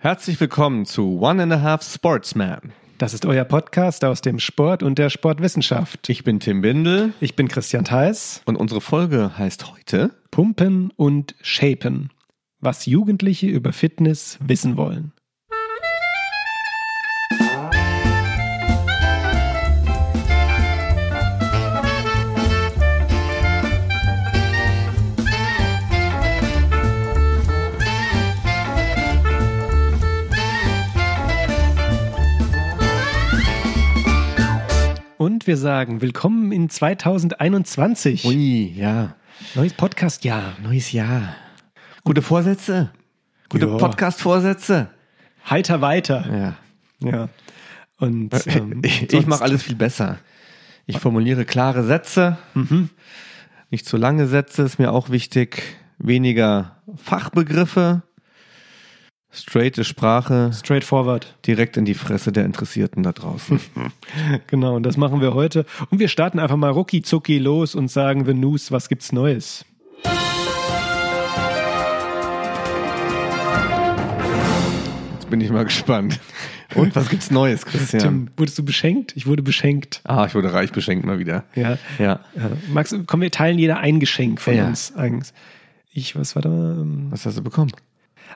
Herzlich willkommen zu One and a Half Sportsman. Das ist euer Podcast aus dem Sport und der Sportwissenschaft. Ich bin Tim Bindel Ich bin Christian Theis. und unsere Folge heißt heute Pumpen und Shapen. Was Jugendliche über Fitness wissen wollen. Und wir sagen willkommen in 2021. Ui, ja, Neues Podcast-Jahr. neues Jahr. Gute Vorsätze? Gute. Podcast-Vorsätze? Heiter weiter. Ja. Ja. Und ähm, Ich, ich mache alles viel besser. Ich formuliere klare Sätze, nicht zu lange Sätze, ist mir auch wichtig. Weniger Fachbegriffe, straighte Sprache, straightforward. direkt in die Fresse der Interessierten da draußen. Genau, und das machen wir heute. Und wir starten einfach mal rucki zucki los und sagen The News, was gibt's Neues? Jetzt bin ich mal gespannt. Und was gibt's Neues, Christian? Tim, wurdest du beschenkt? Ich wurde beschenkt. Ah, ich wurde reich beschenkt mal wieder. Ja. Ja. ja. Max, komm, wir teilen jeder ein Geschenk von Ja. uns. Eigens. Ich, was war da? Ähm, Was hast du bekommen?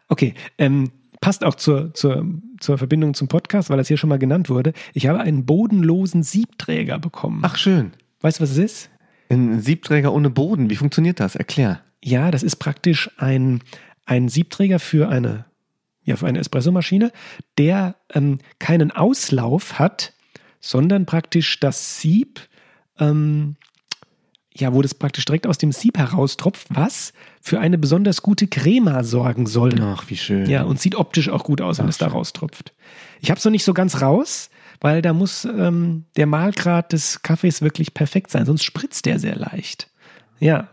Okay, ähm, passt auch zur, zur, zur Verbindung zum Podcast, weil das hier schon mal genannt wurde. Ich habe einen bodenlosen Siebträger bekommen. Ach, schön. weißt du, was es ist? Ein Siebträger ohne Boden. Wie funktioniert das? Erklär. Ja, das ist praktisch ein, ein Siebträger für eine, ja, für eine Espressomaschine, der ähm, keinen Auslauf hat, sondern praktisch das Sieb, ähm, ja, wo das praktisch direkt aus dem Sieb heraustropft, was für eine besonders gute Crema sorgen soll. Ach, wie schön. Ja, und sieht optisch auch gut aus, wenn es da raustropft. Ich habe es noch nicht so ganz raus, weil da muss ähm, der Mahlgrad des Kaffees wirklich perfekt sein, sonst spritzt der sehr leicht. Ja,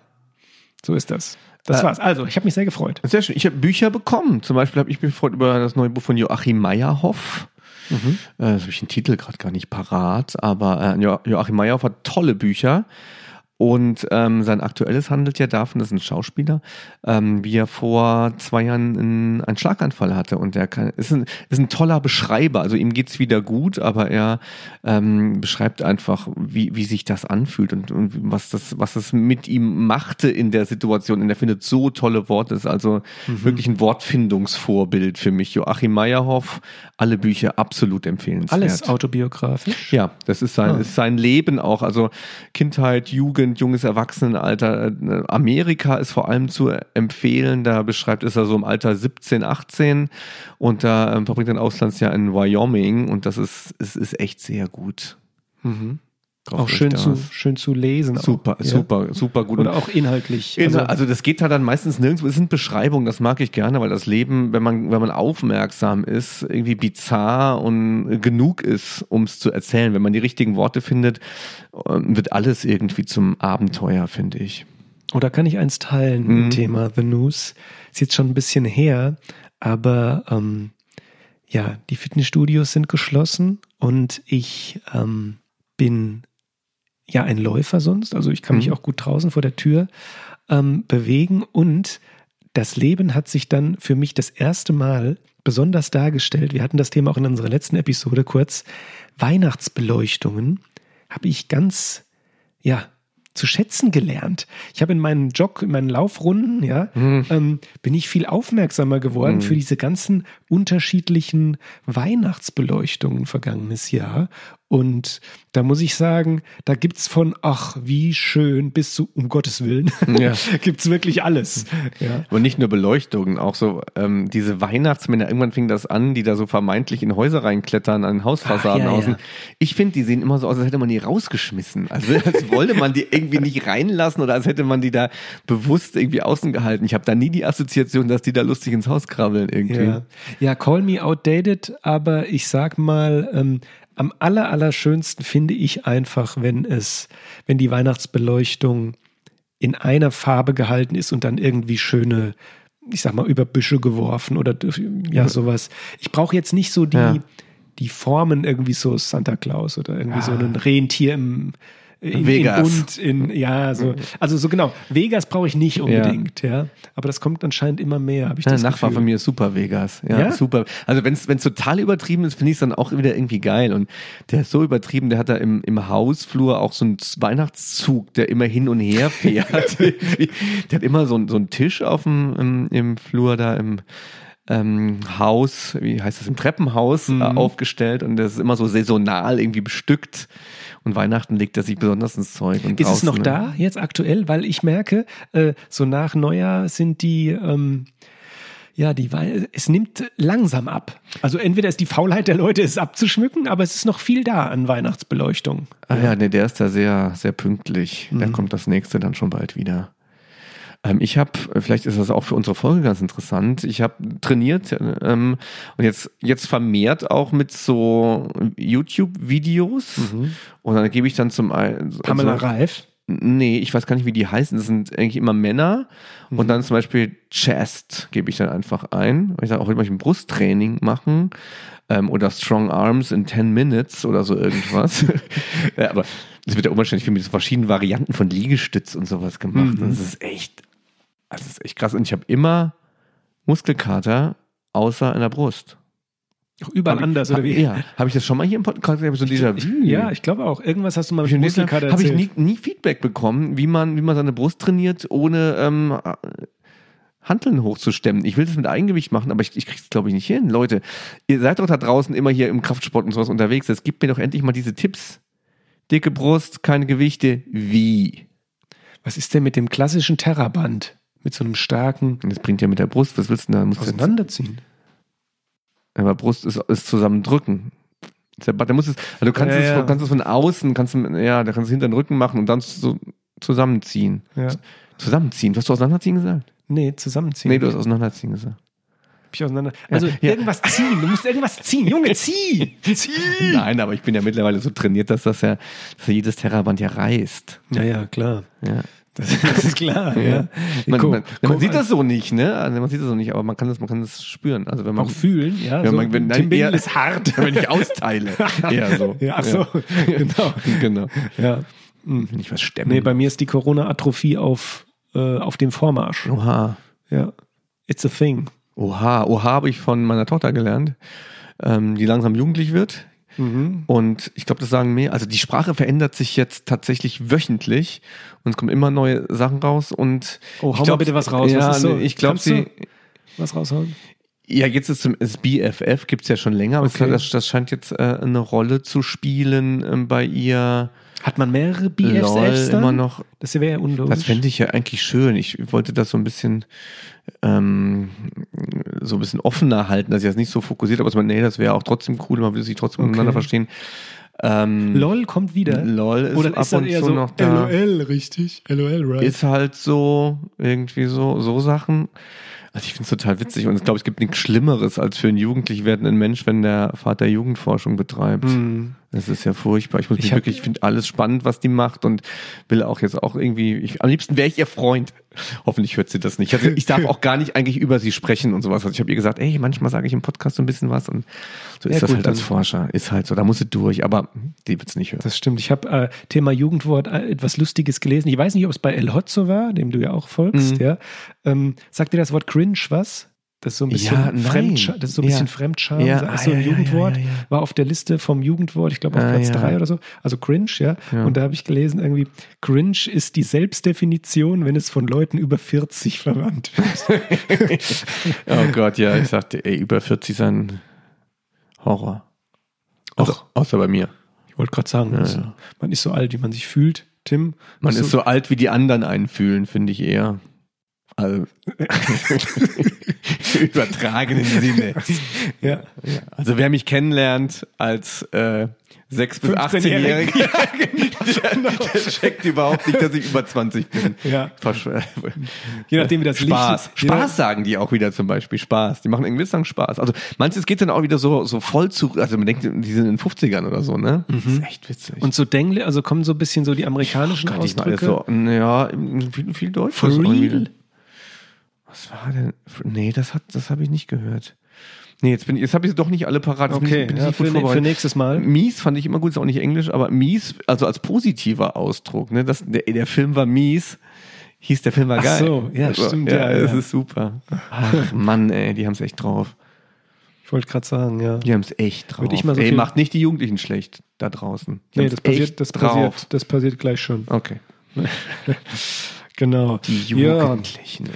so ist das. Das Äh, war's. Also, ich habe mich sehr gefreut. Sehr schön. Ich habe Bücher bekommen. Zum Beispiel habe ich mich gefreut über das neue Buch von Joachim Meyerhoff. Mhm. Äh, das habe ich den Titel gerade gar nicht parat, aber äh, Jo- Joachim Meyerhoff hat tolle Bücher. Und ähm, sein aktuelles handelt ja davon, das ist ein Schauspieler, ähm, wie er vor zwei Jahren einen, einen Schlaganfall hatte. Und er kann, ist, ein, ist ein toller Beschreiber. Also ihm geht's wieder gut, aber er ähm, beschreibt einfach, wie, wie sich das anfühlt und, und was das, was das mit ihm machte in der Situation. Und er findet so tolle Worte. Ist also wirklich ein Wortfindungsvorbild für mich. Joachim Meyerhoff, alle Bücher absolut empfehlenswert. Alles autobiografisch. Ja, das ist sein, Ah. ist sein Leben auch. Also Kindheit, Jugend, junges Erwachsenenalter. Äh, Amerika ist vor allem zu empfehlen. Da beschreibt es er so im Alter 17, 18 und da ähm, verbringt er ein Auslandsjahr in Wyoming und das ist, es ist echt sehr gut. Mhm. Kauft Auch schön zu, schön zu lesen. Super, auch, ja. super, super gut. Oder auch inhaltlich. Also, also das geht halt dann meistens nirgendwo. Es sind Beschreibungen, das mag ich gerne, weil das Leben, wenn man, wenn man aufmerksam ist, irgendwie bizarr und genug ist, um es zu erzählen. Wenn man die richtigen Worte findet, ähm, wird alles irgendwie zum Abenteuer, finde ich. Oder kann ich eins teilen Mhm. im Thema The News? Ist jetzt schon ein bisschen her, aber ähm, ja, die Fitnessstudios sind geschlossen und ich ähm, bin ja ein Läufer sonst, also ich kann mich Mhm. auch gut draußen vor der Tür ähm, bewegen und das Leben hat sich dann für mich das erste Mal besonders dargestellt. Wir hatten das Thema auch in unserer letzten Episode kurz. Weihnachtsbeleuchtungen habe ich ganz, ja, zu schätzen gelernt. Ich habe in meinen Jog, in meinen Laufrunden, ja, ähm, bin ich viel aufmerksamer geworden für diese ganzen unterschiedlichen Weihnachtsbeleuchtungen vergangenes Jahr. Und da muss ich sagen, da gibt's von, ach, wie schön, bis zu, um Gottes Willen, Ja. gibt's wirklich alles. Ja. Aber nicht nur Beleuchtungen, auch so ähm, diese Weihnachtsmänner, irgendwann fing das an, die da so vermeintlich in Häuser reinklettern, an Hausfassaden Ach, ja, außen. Ich finde, die sehen immer so aus, als hätte man die rausgeschmissen. Also als wollte man die irgendwie nicht reinlassen oder als hätte man die da bewusst irgendwie außen gehalten. Ich habe da nie die Assoziation, dass die da lustig ins Haus krabbeln irgendwie. Ja. Ja, call me outdated, aber ich sag mal, ähm, am aller, allerschönsten finde ich einfach, wenn es, wenn die Weihnachtsbeleuchtung in einer Farbe gehalten ist und dann irgendwie schöne, ich sag mal, über Büsche geworfen oder ja, sowas. Ich brauche jetzt nicht so die, Ja. die Formen irgendwie so Santa Claus oder irgendwie so ein Rentier im, in, Vegas. in Bund, in, ja, so. Also so genau. Vegas brauche ich nicht unbedingt, ja. Aber das kommt anscheinend immer mehr, habe ich Ja, das der Nachbar Gefühl. von mir ist super Vegas. Ja, Ja? super. Also wenn es total übertrieben ist, finde ich es dann auch wieder irgendwie geil. Und der ist so übertrieben, der hat da im, im Hausflur auch so einen Weihnachtszug, der immer hin und her fährt. Der hat immer so, einen- so einen Tisch auf dem im, im Flur da im ähm, Haus, wie heißt das, im Treppenhaus Mhm. äh, aufgestellt und das ist immer so saisonal irgendwie bestückt. Und Weihnachten legt er sich besonders ins Zeug. Und Ist es draußen, noch ne? da jetzt aktuell? Weil ich merke, äh, so nach Neujahr sind die, ähm, ja, die, Wei- es nimmt langsam ab. Also entweder ist die Faulheit der Leute, es abzuschmücken, aber es ist noch viel da an Weihnachtsbeleuchtung. Ah ja, nee, der ist da sehr, sehr pünktlich. Da Mhm. kommt das nächste dann schon bald wieder. Ähm, ich habe, vielleicht ist das auch für unsere Folge ganz interessant, ich habe trainiert ähm, und jetzt, jetzt vermehrt auch mit so YouTube-Videos und dann gebe ich dann zum einen... Mhm. Pamela also, Reif. Nee, ich weiß gar nicht, wie die heißen. Das sind eigentlich immer Männer. Mhm. Und dann zum Beispiel Chest gebe ich dann einfach ein. Ich sage auch, heute ich ein Brusttraining machen. Ähm, oder Strong Arms in 10 Minutes oder so irgendwas. ja, aber es wird ja unwahrscheinlich viel mit so verschiedenen Varianten von Liegestütz und sowas gemacht. Mhm. Das ist echt, also das ist echt krass. Und ich habe immer Muskelkater außer in der Brust. Auch überall Hab ich- anders, hab, oder wie? Ja, habe ich das schon mal hier im Podcast? Ich so dieser Ich, ja, ich glaube auch. Irgendwas hast du mal mit habe Muskelkater ich erzählt. nie, nie Feedback bekommen, wie man, wie man seine Brust trainiert, ohne ähm, Hanteln hochzustemmen. Ich will das mit Eigengewicht machen, aber ich, ich krieg's glaube ich nicht hin. Leute, ihr seid doch da draußen immer hier im Kraftsport und sowas unterwegs. Jetzt gebt mir doch endlich mal diese Tipps. Dicke Brust, keine Gewichte. Wie? Was ist denn mit dem klassischen Terraband? Mit so einem starken das bringt ja mit der Brust. Was willst du denn da? Musst du jetzt, Auseinanderziehen. aber Brust ist, ist zusammendrücken. Der, muss es, also du kannst Ja, es, ja. kannst es von außen, kannst du, ja, da kannst du hinter den Rücken machen und dann so zusammenziehen. Ja. Zusammenziehen. Hast du auseinanderziehen gesagt? Nee, zusammenziehen. Nee, du hast auseinanderziehen gesagt. Ich auseinander. Also irgendwas ziehen. Du musst irgendwas ziehen. Junge, zieh! Zieh! Nein, aber ich bin ja mittlerweile so trainiert, dass das ja, dass jedes Terraband ja reißt. Ja, ja, klar. Ja. Das, das ist klar. ja. Man, Guck- man, man guck, sieht das so nicht, ne? Also man sieht das so nicht, aber man kann das, man kann das spüren. Also wenn man auch fühlen, ja. Ja, so, man- wenn- Tim nein, eher- ist hart. wenn ich austeile. Eher so. Ja, ach so, genau. genau. Ja. Wenn ich was stemme. Nee, bei mir ist die Corona-Atrophie auf, äh, auf dem Vormarsch. Oha. Ja. It's a thing. Oha. Oha habe ich von meiner Tochter gelernt, ähm, die langsam jugendlich wird. Mhm. Und ich glaube, das sagen mehr. Also die Sprache verändert sich jetzt tatsächlich wöchentlich und es kommen immer neue Sachen raus. Und Oh, ich hau mal bitte was raus. Ja, Was so? ich glaube, sie. Was raushauen? Ja, jetzt ist zum das BFF gibt's ja schon länger, aber es- Okay. das, das scheint jetzt äh, eine Rolle zu spielen ähm, bei ihr. Hat man mehrere LOL BFFs dann? immer noch. Das wäre ja unlogisch. Das fände ich ja eigentlich schön. Ich wollte das so ein bisschen ähm, so ein bisschen offener halten, dass ich das nicht so fokussiert, aber dass man, nee, das wäre auch trotzdem cool, man würde sich trotzdem Okay. miteinander verstehen. Ähm, LOL kommt wieder. LOL ist Oder ab ist und eher zu so noch da. LOL, richtig? LOL, right? Ist halt so, irgendwie so, so Sachen. Also ich finde es total witzig und ich glaube, es gibt nichts Schlimmeres als für einen jugendlich werdenden Mensch, wenn der Vater Jugendforschung betreibt. Hm. Das ist ja furchtbar. Ich muss Ich mich wirklich, ich finde alles spannend, was die macht und will auch jetzt auch irgendwie, ich, am liebsten wäre ich ihr Freund. Hoffentlich hört sie das nicht. Also ich darf auch gar nicht eigentlich über sie sprechen und sowas. Also ich habe ihr gesagt, ey, manchmal sage ich im Podcast so ein bisschen was und so ist Ja, das gut, halt als Forscher. Ist halt so, da muss sie durch, aber die wird's nicht hören. Das stimmt. Ich habe äh, Thema Jugendwort äh, etwas Lustiges gelesen. Ich weiß nicht, ob es bei El Hotzo war, dem du ja auch folgst. Mhm. Ja. Ähm, sagt dir das Wort cringe was? Das ist so ein bisschen Ja, nein. Fremdscham. Das ist so ein bisschen Ja. Fremdscham. Ja, ah, so ein Jugendwort. War auf der Liste vom Jugendwort, ich glaube auf Ah, Platz ja. drei oder so. Also cringe, ja. Und da habe ich gelesen, irgendwie, cringe ist die Selbstdefinition, wenn es von Leuten über 40 verwandt wird. Oh Gott, ja, ich sagte, ey, über 40 ist ein Horror. Also, außer bei mir. Ich wollte gerade sagen, also, man ist so alt, wie man sich fühlt. Tim, Man ist so alt, wie die anderen einen fühlen, finde ich eher. Also, übertragenen Sinne. ja. Also wer mich kennenlernt als äh, 6- bis 15-Jährigen. 18-Jähriger, der, der checkt überhaupt nicht, dass ich über 20 bin. Ja. Versch- Je nachdem, wie das Spaß. Licht. Spaß sagen die auch wieder zum Beispiel. Spaß. Die machen irgendwie sagen Spaß. Also manches geht dann auch wieder so, so voll zu, also man denkt, die sind in den 50ern oder so, ne? Das ist echt witzig. Und so Dengle, also kommen so ein bisschen so die amerikanischen alles Ausdrücke. so, ja, viel, viel Deutsch. For real? Was war denn? Nee, das hat, das habe ich nicht gehört. Nee, jetzt, bin ich- jetzt habe ich sie doch nicht alle parat. Jetzt bin Okay, ich, bin ja, für, ne- für nächstes Mal. Mies fand ich immer gut, ist auch nicht Englisch, aber mies, also als positiver Ausdruck. Ne? Das, der, der Film war mies, hieß der Film war Ach geil. so, ja, stimmt, ja, das ja. ist super. Ach Mann, ey, die haben es echt drauf. Ich wollte gerade sagen, ja. Die haben es echt drauf. Würde ich mal so ey, macht nicht die Jugendlichen schlecht da draußen. Die Nee, das passiert, das, passiert, das passiert gleich schon. Okay. Genau. Die Ja. Jugendlichen. ey.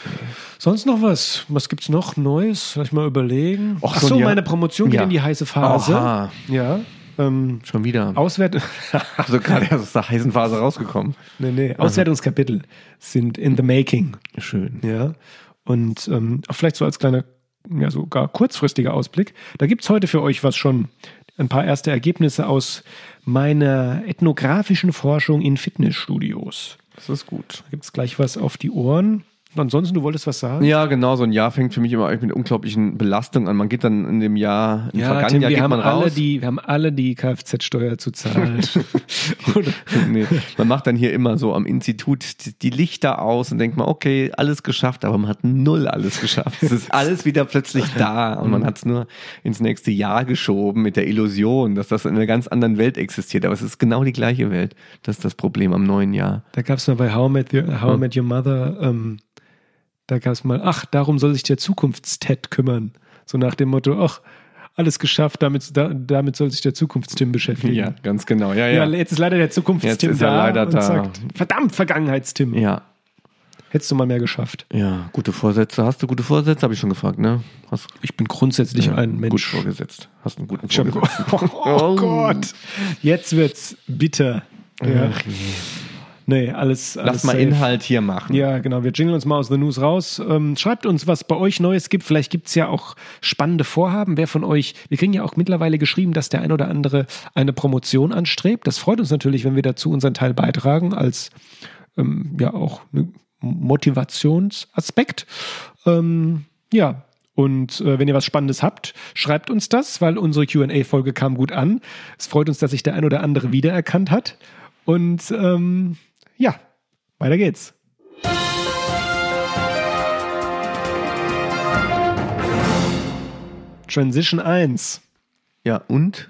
Sonst noch was? Was gibt's noch Neues? Lass ich mal überlegen. Och, Ach so meine Promotion geht Ja. in die heiße Phase. Aha. Ja. Ähm, Schon wieder. Auswert Also gerade erst aus der heißen Phase rausgekommen. nee, nee. Auswertungskapitel sind in the making. Schön. Ja. Und ähm, vielleicht so als kleiner, ja, sogar kurzfristiger Ausblick. Da gibt's heute für euch was schon. Ein paar erste Ergebnisse aus meiner ethnografischen Forschung in Fitnessstudios. Das ist gut. Da gibt's gleich was auf die Ohren. Ansonsten, du wolltest was sagen? Ja, genau, so ein Jahr fängt für mich immer mit unglaublichen Belastungen an. Man geht dann in dem Jahr, im Ja, vergangenen Tim, Jahr wir geht haben, man alle raus. die, wir haben alle die Kfz-Steuer zu zahlen. Nee, man macht dann hier immer so am Institut die, Lichter aus und denkt mal, okay, alles geschafft, aber man hat null alles geschafft. Es ist alles wieder plötzlich da und Mhm. man hat es nur ins nächste Jahr geschoben mit der Illusion, dass das in einer ganz anderen Welt existiert. Aber es ist genau die gleiche Welt. Das ist das Problem am neuen Jahr. Da gab es mal bei How I Met Your, How I Met Your Mother, ähm, da gab es mal, ach, darum soll sich der Zukunftsted kümmern. So nach dem Motto, ach, alles geschafft, damit, da, damit soll sich der Zukunftstim beschäftigen. Ja, ganz genau. Ja, Ja, ja. jetzt ist leider der Zukunftstim Jetzt ist er da leider und da. sagt, verdammt, Vergangenheitstim. Ja, Hättest du mal mehr geschafft. ja, gute Vorsätze. Hast du gute Vorsätze? Habe ich schon gefragt, ne? Hast Ich bin grundsätzlich ein Gut Mensch. vorgesetzt. Hast einen guten Vorgesetzten. Oh, Gott. Jetzt wird's bitter. Ja. Ach je. Nee, alles, alles Lass mal safe. Inhalt hier machen. Ja, genau. Wir jingeln uns mal aus The News raus. Ähm, schreibt uns, was bei euch Neues gibt. Vielleicht gibt's ja auch spannende Vorhaben. Wer von euch, wir kriegen ja auch mittlerweile geschrieben, dass der ein oder andere eine Promotion anstrebt. Das freut uns natürlich, wenn wir dazu unseren Teil beitragen, als ähm, ja auch eine Motivationsaspekt. Ähm, ja. Und äh, wenn ihr was Spannendes habt, schreibt uns das, weil unsere QA-Folge kam gut an. Es freut uns, dass sich der ein oder andere wiedererkannt hat. Und ähm, ja, weiter geht's. Transition 1. Ja, und?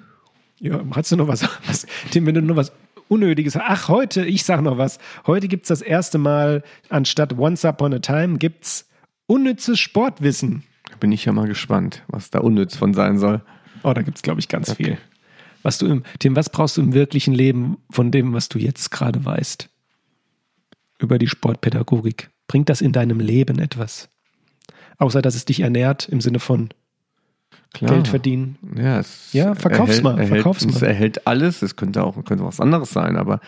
Ja, hast du noch was? was Tim, wenn du noch was Unnötiges Ach, heute, ich sag noch was. Heute gibt's das erste Mal, anstatt Once Upon a Time, gibt's unnützes Sportwissen. Da bin ich ja mal gespannt, was da unnütz von sein soll. Oh, da gibt's glaube ich, ganz viel. Was du im, Tim, was brauchst du im wirklichen Leben von dem, was du jetzt gerade weißt? Über die Sportpädagogik. Bringt das in deinem Leben etwas? Außer, dass es dich ernährt im Sinne von Klar. Geld verdienen. Ja, es Ja, verkauf's erhält, mal, Erhält, verkauf's Es mal. erhält alles. Es könnte auch könnte was anderes sein, aber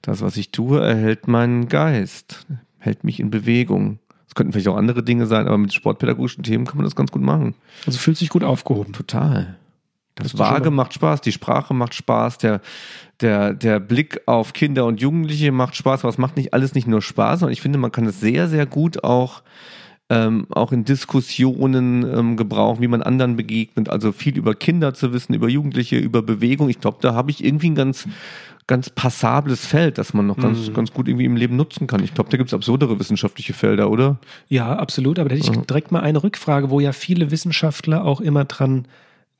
das, was ich tue, erhält meinen Geist, hält mich in Bewegung. Es könnten vielleicht auch andere Dinge sein, aber mit sportpädagogischen Themen kann man das ganz gut machen. Also fühlt sich gut aufgehoben. Total. Das Vage macht Spaß, die Sprache macht Spaß, der, der, der Blick auf Kinder und Jugendliche macht Spaß, aber es macht nicht alles nicht nur Spaß, sondern ich finde, man kann es sehr, sehr gut auch, ähm, auch in Diskussionen ähm, gebrauchen, wie man anderen begegnet. Also viel über Kinder zu wissen, über Jugendliche, über Bewegung. Ich glaube, da habe ich irgendwie ein ganz, ganz passables Feld, das man noch ganz, Mhm. ganz gut irgendwie im Leben nutzen kann. Ich glaube, da gibt es absurdere wissenschaftliche Felder, oder? Ja, absolut. Aber da hätte ich direkt mal eine Rückfrage, wo ja viele Wissenschaftler auch immer dran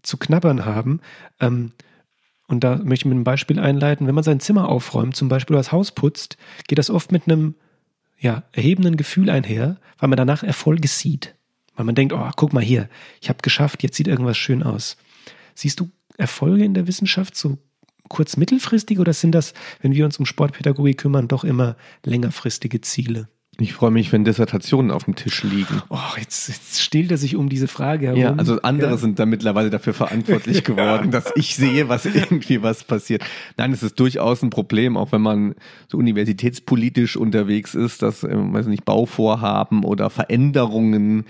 zu knabbern haben. Ähm, und da möchte ich mit einem Beispiel einleiten. Wenn man sein Zimmer aufräumt, zum Beispiel das Haus putzt, geht das oft mit einem ja, erhebenden Gefühl einher, weil man danach Erfolge sieht. Weil man denkt, oh, guck mal hier, ich habe geschafft, jetzt sieht irgendwas schön aus. Siehst du Erfolge in der Wissenschaft so kurz mittelfristig oder sind das, wenn wir uns um Sportpädagogik kümmern, doch immer längerfristige Ziele? Ich freue mich, wenn Dissertationen auf dem Tisch liegen. Oh, jetzt, jetzt stiehlt er sich um diese Frage herum. Ja, also andere Ja. sind da mittlerweile dafür verantwortlich geworden, dass ich sehe, was irgendwie was passiert. Nein, es ist durchaus ein Problem, auch wenn man so universitätspolitisch unterwegs ist, dass, ähm, weiß nicht, Bauvorhaben oder Veränderungen,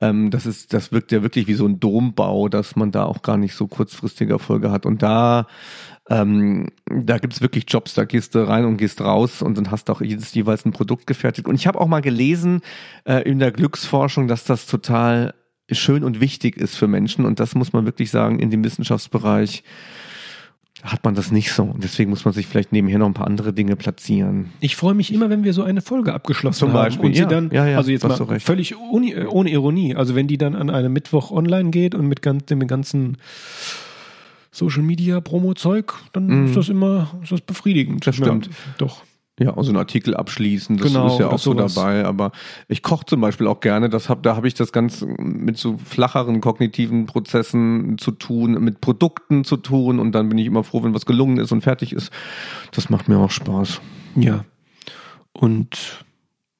ähm, das ist, das wirkt ja wirklich wie so ein Dombau, dass man da auch gar nicht so kurzfristige Erfolge hat. Und da ähm, da gibt's wirklich Jobs, da gehst du rein und gehst raus und dann hast du auch jedes jeweils ein Produkt gefertigt. Und ich habe auch mal gelesen äh, in der Glücksforschung, dass das total schön und wichtig ist für Menschen. Und das muss man wirklich sagen, in dem Wissenschaftsbereich hat man das nicht so. Und deswegen muss man sich vielleicht nebenher noch ein paar andere Dinge platzieren. Ich freue mich immer, wenn wir so eine Folge abgeschlossen Zum haben Beispiel, und sie ja. dann, Ja, ja, also jetzt hast mal du recht. völlig äh, ohne Ironie, also wenn die dann an einem Mittwoch online geht und mit ganz, dem ganzen Social Media Promo Zeug, dann ist das immer ist das befriedigend. Mhm. Das stimmt. Ja, doch. Ja, also einen Artikel abschließen, das Genau, ist ja auch so dabei. Aber ich koche zum Beispiel auch gerne. Das hab, da habe ich das ganz mit so flacheren kognitiven Prozessen zu tun, mit Produkten zu tun. Und dann bin ich immer froh, wenn was gelungen ist und fertig ist. Das macht mir auch Spaß. Ja. Und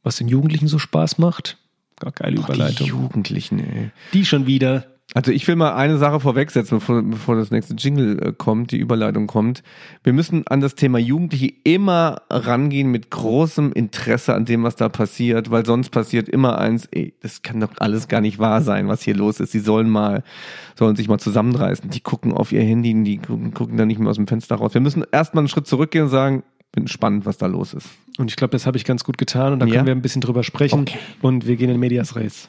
was den Jugendlichen so Spaß macht, gar geile Die Überleitung. Jugendlichen, ey. Die schon wieder. Also ich will mal eine Sache vorwegsetzen, bevor, bevor das nächste Jingle äh, kommt, die Überleitung kommt. Wir müssen an das Thema Jugendliche immer rangehen mit großem Interesse an dem, was da passiert, weil sonst passiert immer eins, ey, das kann doch alles gar nicht wahr sein, was hier los ist. Sie sollen mal, sollen sich mal zusammenreißen. Die gucken auf ihr Handy, die gucken, gucken da nicht mehr aus dem Fenster raus. Wir müssen erstmal einen Schritt zurückgehen und sagen, bin spannend, was da los ist. Und ich glaube, das habe ich ganz gut getan und da Ja? können wir ein bisschen drüber sprechen. Okay. Und wir gehen in Medias Res.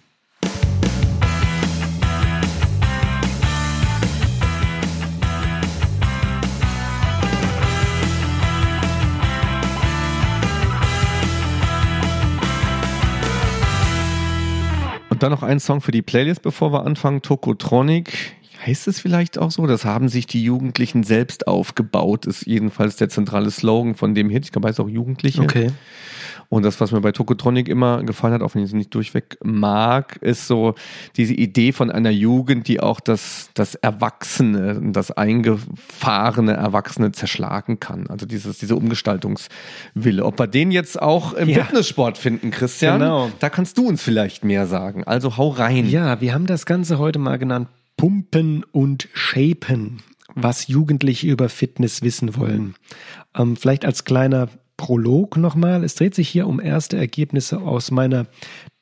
Dann noch ein Song für die Playlist, bevor wir anfangen. Tokotronic. Heißt es vielleicht auch so? Das haben sich die Jugendlichen selbst aufgebaut, ist jedenfalls der zentrale Slogan von dem Hit. Ich glaube, es auch Jugendliche. Und das, was mir bei Tokotronic immer gefallen hat, auch wenn ich es nicht durchweg mag, ist so diese Idee von einer Jugend, die auch das, das Erwachsene, das eingefahrene Erwachsene zerschlagen kann. Also dieses, diese Umgestaltungswille. Ob wir den jetzt auch im Ja. Fitnesssport finden, Christian, Genau. da kannst du uns vielleicht mehr sagen. Also hau rein. Ja, wir haben das Ganze heute mal genannt Pumpen und Shapen, was Jugendliche über Fitness wissen wollen. Ähm, vielleicht als kleiner Prolog nochmal. Es dreht sich hier um erste Ergebnisse aus meiner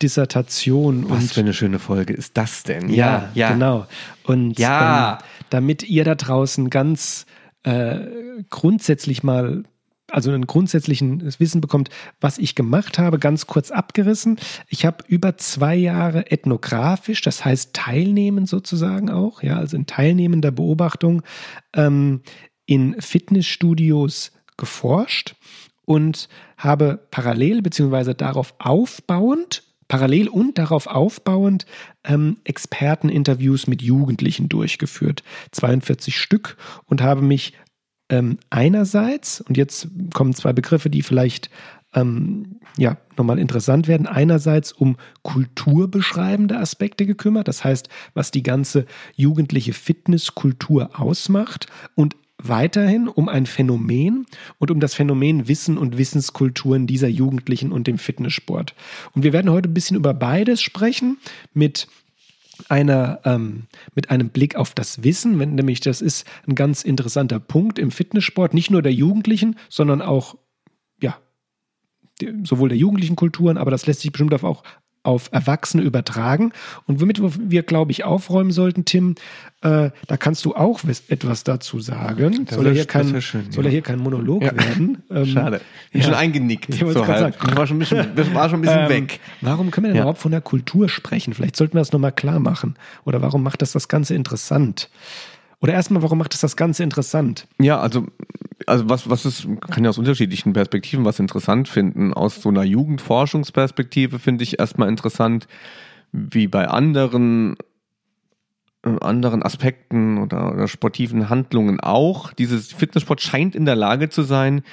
Dissertation. Was und für eine schöne Folge ist das denn? Ja, genau. Und Ja. ähm, damit ihr da draußen ganz äh, grundsätzlich mal, also einen grundsätzlichen Wissen bekommt, was ich gemacht habe, ganz kurz abgerissen. Ich habe über zwei Jahre ethnografisch, das heißt teilnehmend sozusagen auch, ja, also in teilnehmender Beobachtung ähm, in Fitnessstudios geforscht und habe parallel beziehungsweise darauf aufbauend, parallel und darauf aufbauend ähm, Experteninterviews mit Jugendlichen durchgeführt. 42 Stück und habe mich ähm, einerseits, und jetzt kommen zwei Begriffe, die vielleicht ähm, ja, nochmal interessant werden. Einerseits um kulturbeschreibende Aspekte gekümmert, das heißt, was die ganze jugendliche Fitnesskultur ausmacht und weiterhin um ein Phänomen und um das Phänomen Wissen und Wissenskulturen dieser Jugendlichen und dem Fitnesssport. Und wir werden heute ein bisschen über beides sprechen mit einer, ähm, mit einem Blick auf das Wissen, wenn nämlich das ist ein ganz interessanter Punkt im Fitnesssport, nicht nur der Jugendlichen, sondern auch, ja, sowohl der jugendlichen Kulturen, aber das lässt sich bestimmt auch auf Erwachsene übertragen. Und womit wir, glaube ich, aufräumen sollten, Tim, äh, da kannst du auch etwas dazu sagen. Das soll er hier kein, das schön, soll ja. er hier kein Monolog Ja. werden? Ähm, Schade. Bin ja. schon eingenickt. Ich wollte so halb. sagen. Ich war schon ein bisschen, war schon ein bisschen Ähm, weg. Warum können wir denn Ja. überhaupt von der Kultur sprechen? Vielleicht sollten wir das nochmal klar machen. Oder warum macht das das Ganze interessant? Oder erstmal, warum macht es das Ganze interessant? Ja, also, also was, was ist, kann ja aus unterschiedlichen Perspektiven was interessant finden. Aus so einer Jugendforschungsperspektive finde ich erstmal interessant, wie bei anderen, äh, anderen Aspekten oder, oder sportiven Handlungen auch. Dieses Fitnesssport scheint in der Lage zu sein,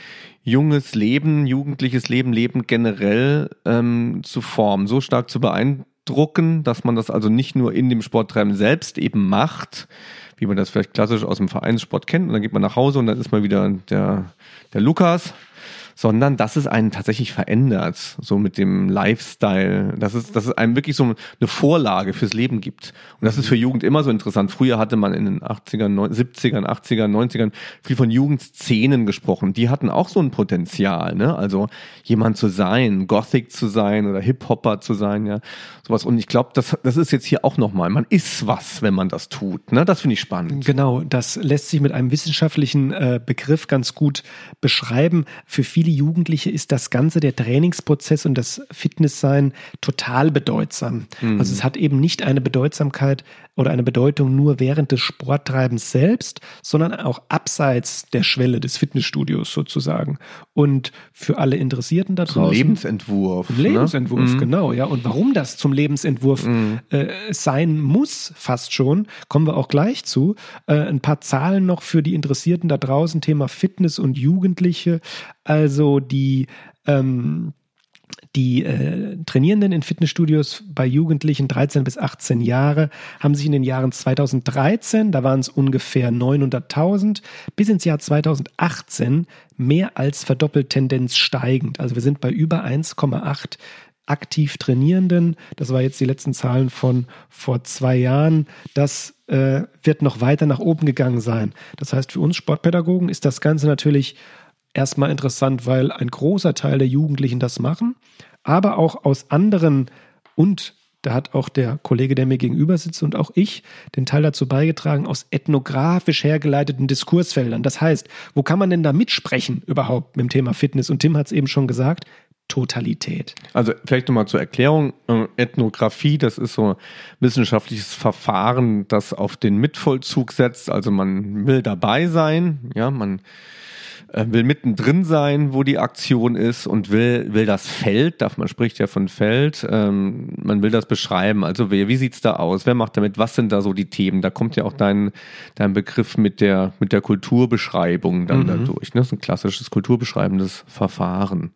junges Leben, jugendliches Leben, Leben generell ähm, zu formen, so stark zu beeindrucken, dass man das also nicht nur in dem Sporttreiben selbst eben macht, wie man das vielleicht klassisch aus dem Vereinssport kennt, und dann geht man nach Hause und dann ist mal wieder der, der Lukas, sondern dass es einen tatsächlich verändert, so mit dem Lifestyle, dass es, dass es einem wirklich so eine Vorlage fürs Leben gibt. Und das ist für Jugend immer so interessant. Früher hatte man in den 80ern, 70ern, 80ern, 90ern viel von Jugendszenen gesprochen. Die hatten auch so ein Potenzial, ne? Also jemand zu sein, Gothic zu sein oder Hip-Hopper zu sein, ja, sowas. Und ich glaube, das, das ist jetzt hier auch nochmal. Man ist was, wenn man das tut, ne? Das finde ich spannend. Genau, das lässt sich mit einem wissenschaftlichen äh, Begriff ganz gut beschreiben. Für viele viele Jugendliche ist das Ganze, der Trainingsprozess und das Fitnesssein total bedeutsam. Mhm. Also es hat eben nicht eine Bedeutsamkeit oder eine Bedeutung nur während des Sporttreibens selbst, sondern auch abseits der Schwelle des Fitnessstudios sozusagen. Und für alle Interessierten da draußen. Zum Lebensentwurf. Lebensentwurf, ne? genau, ja. Und warum das zum Lebensentwurf mhm. äh, sein muss, fast schon, kommen wir auch gleich zu. Äh, ein paar Zahlen noch für die Interessierten da draußen, Thema Fitness und Jugendliche. Also die ähm, die äh, Trainierenden in Fitnessstudios bei Jugendlichen 13 bis 18 Jahre haben sich in den Jahren 2013, da waren es ungefähr 900.000, bis ins Jahr 2018 mehr als verdoppelt Tendenz steigend. Also wir sind bei über 1,8 aktiv Trainierenden. Das war jetzt die letzten Zahlen von vor zwei Jahren. Das äh, wird noch weiter nach oben gegangen sein. Das heißt, für uns Sportpädagogen ist das Ganze natürlich erstmal interessant, weil ein großer Teil der Jugendlichen das machen, aber auch aus anderen und da hat auch der Kollege, der mir gegenüber sitzt und auch ich den Teil dazu beigetragen, aus ethnografisch hergeleiteten Diskursfeldern. Das heißt, wo kann man denn da mitsprechen überhaupt mit dem Thema Fitness? Und Tim hat es eben schon gesagt, Totalität. Also vielleicht nochmal zur Erklärung. Äh, Ethnographie, das ist so ein wissenschaftliches Verfahren, das auf den Mitvollzug setzt. Also man will dabei sein, ja, man äh, will mittendrin sein, wo die Aktion ist und will, will das Feld, darf man spricht ja von Feld, ähm, man will das beschreiben. Also wer, wie sieht's da aus? Wer macht damit? Was sind da so die Themen? Da kommt ja auch dein, dein Begriff mit der, mit der Kulturbeschreibung dann mhm. dadurch. Ne? Das ist ein klassisches kulturbeschreibendes Verfahren.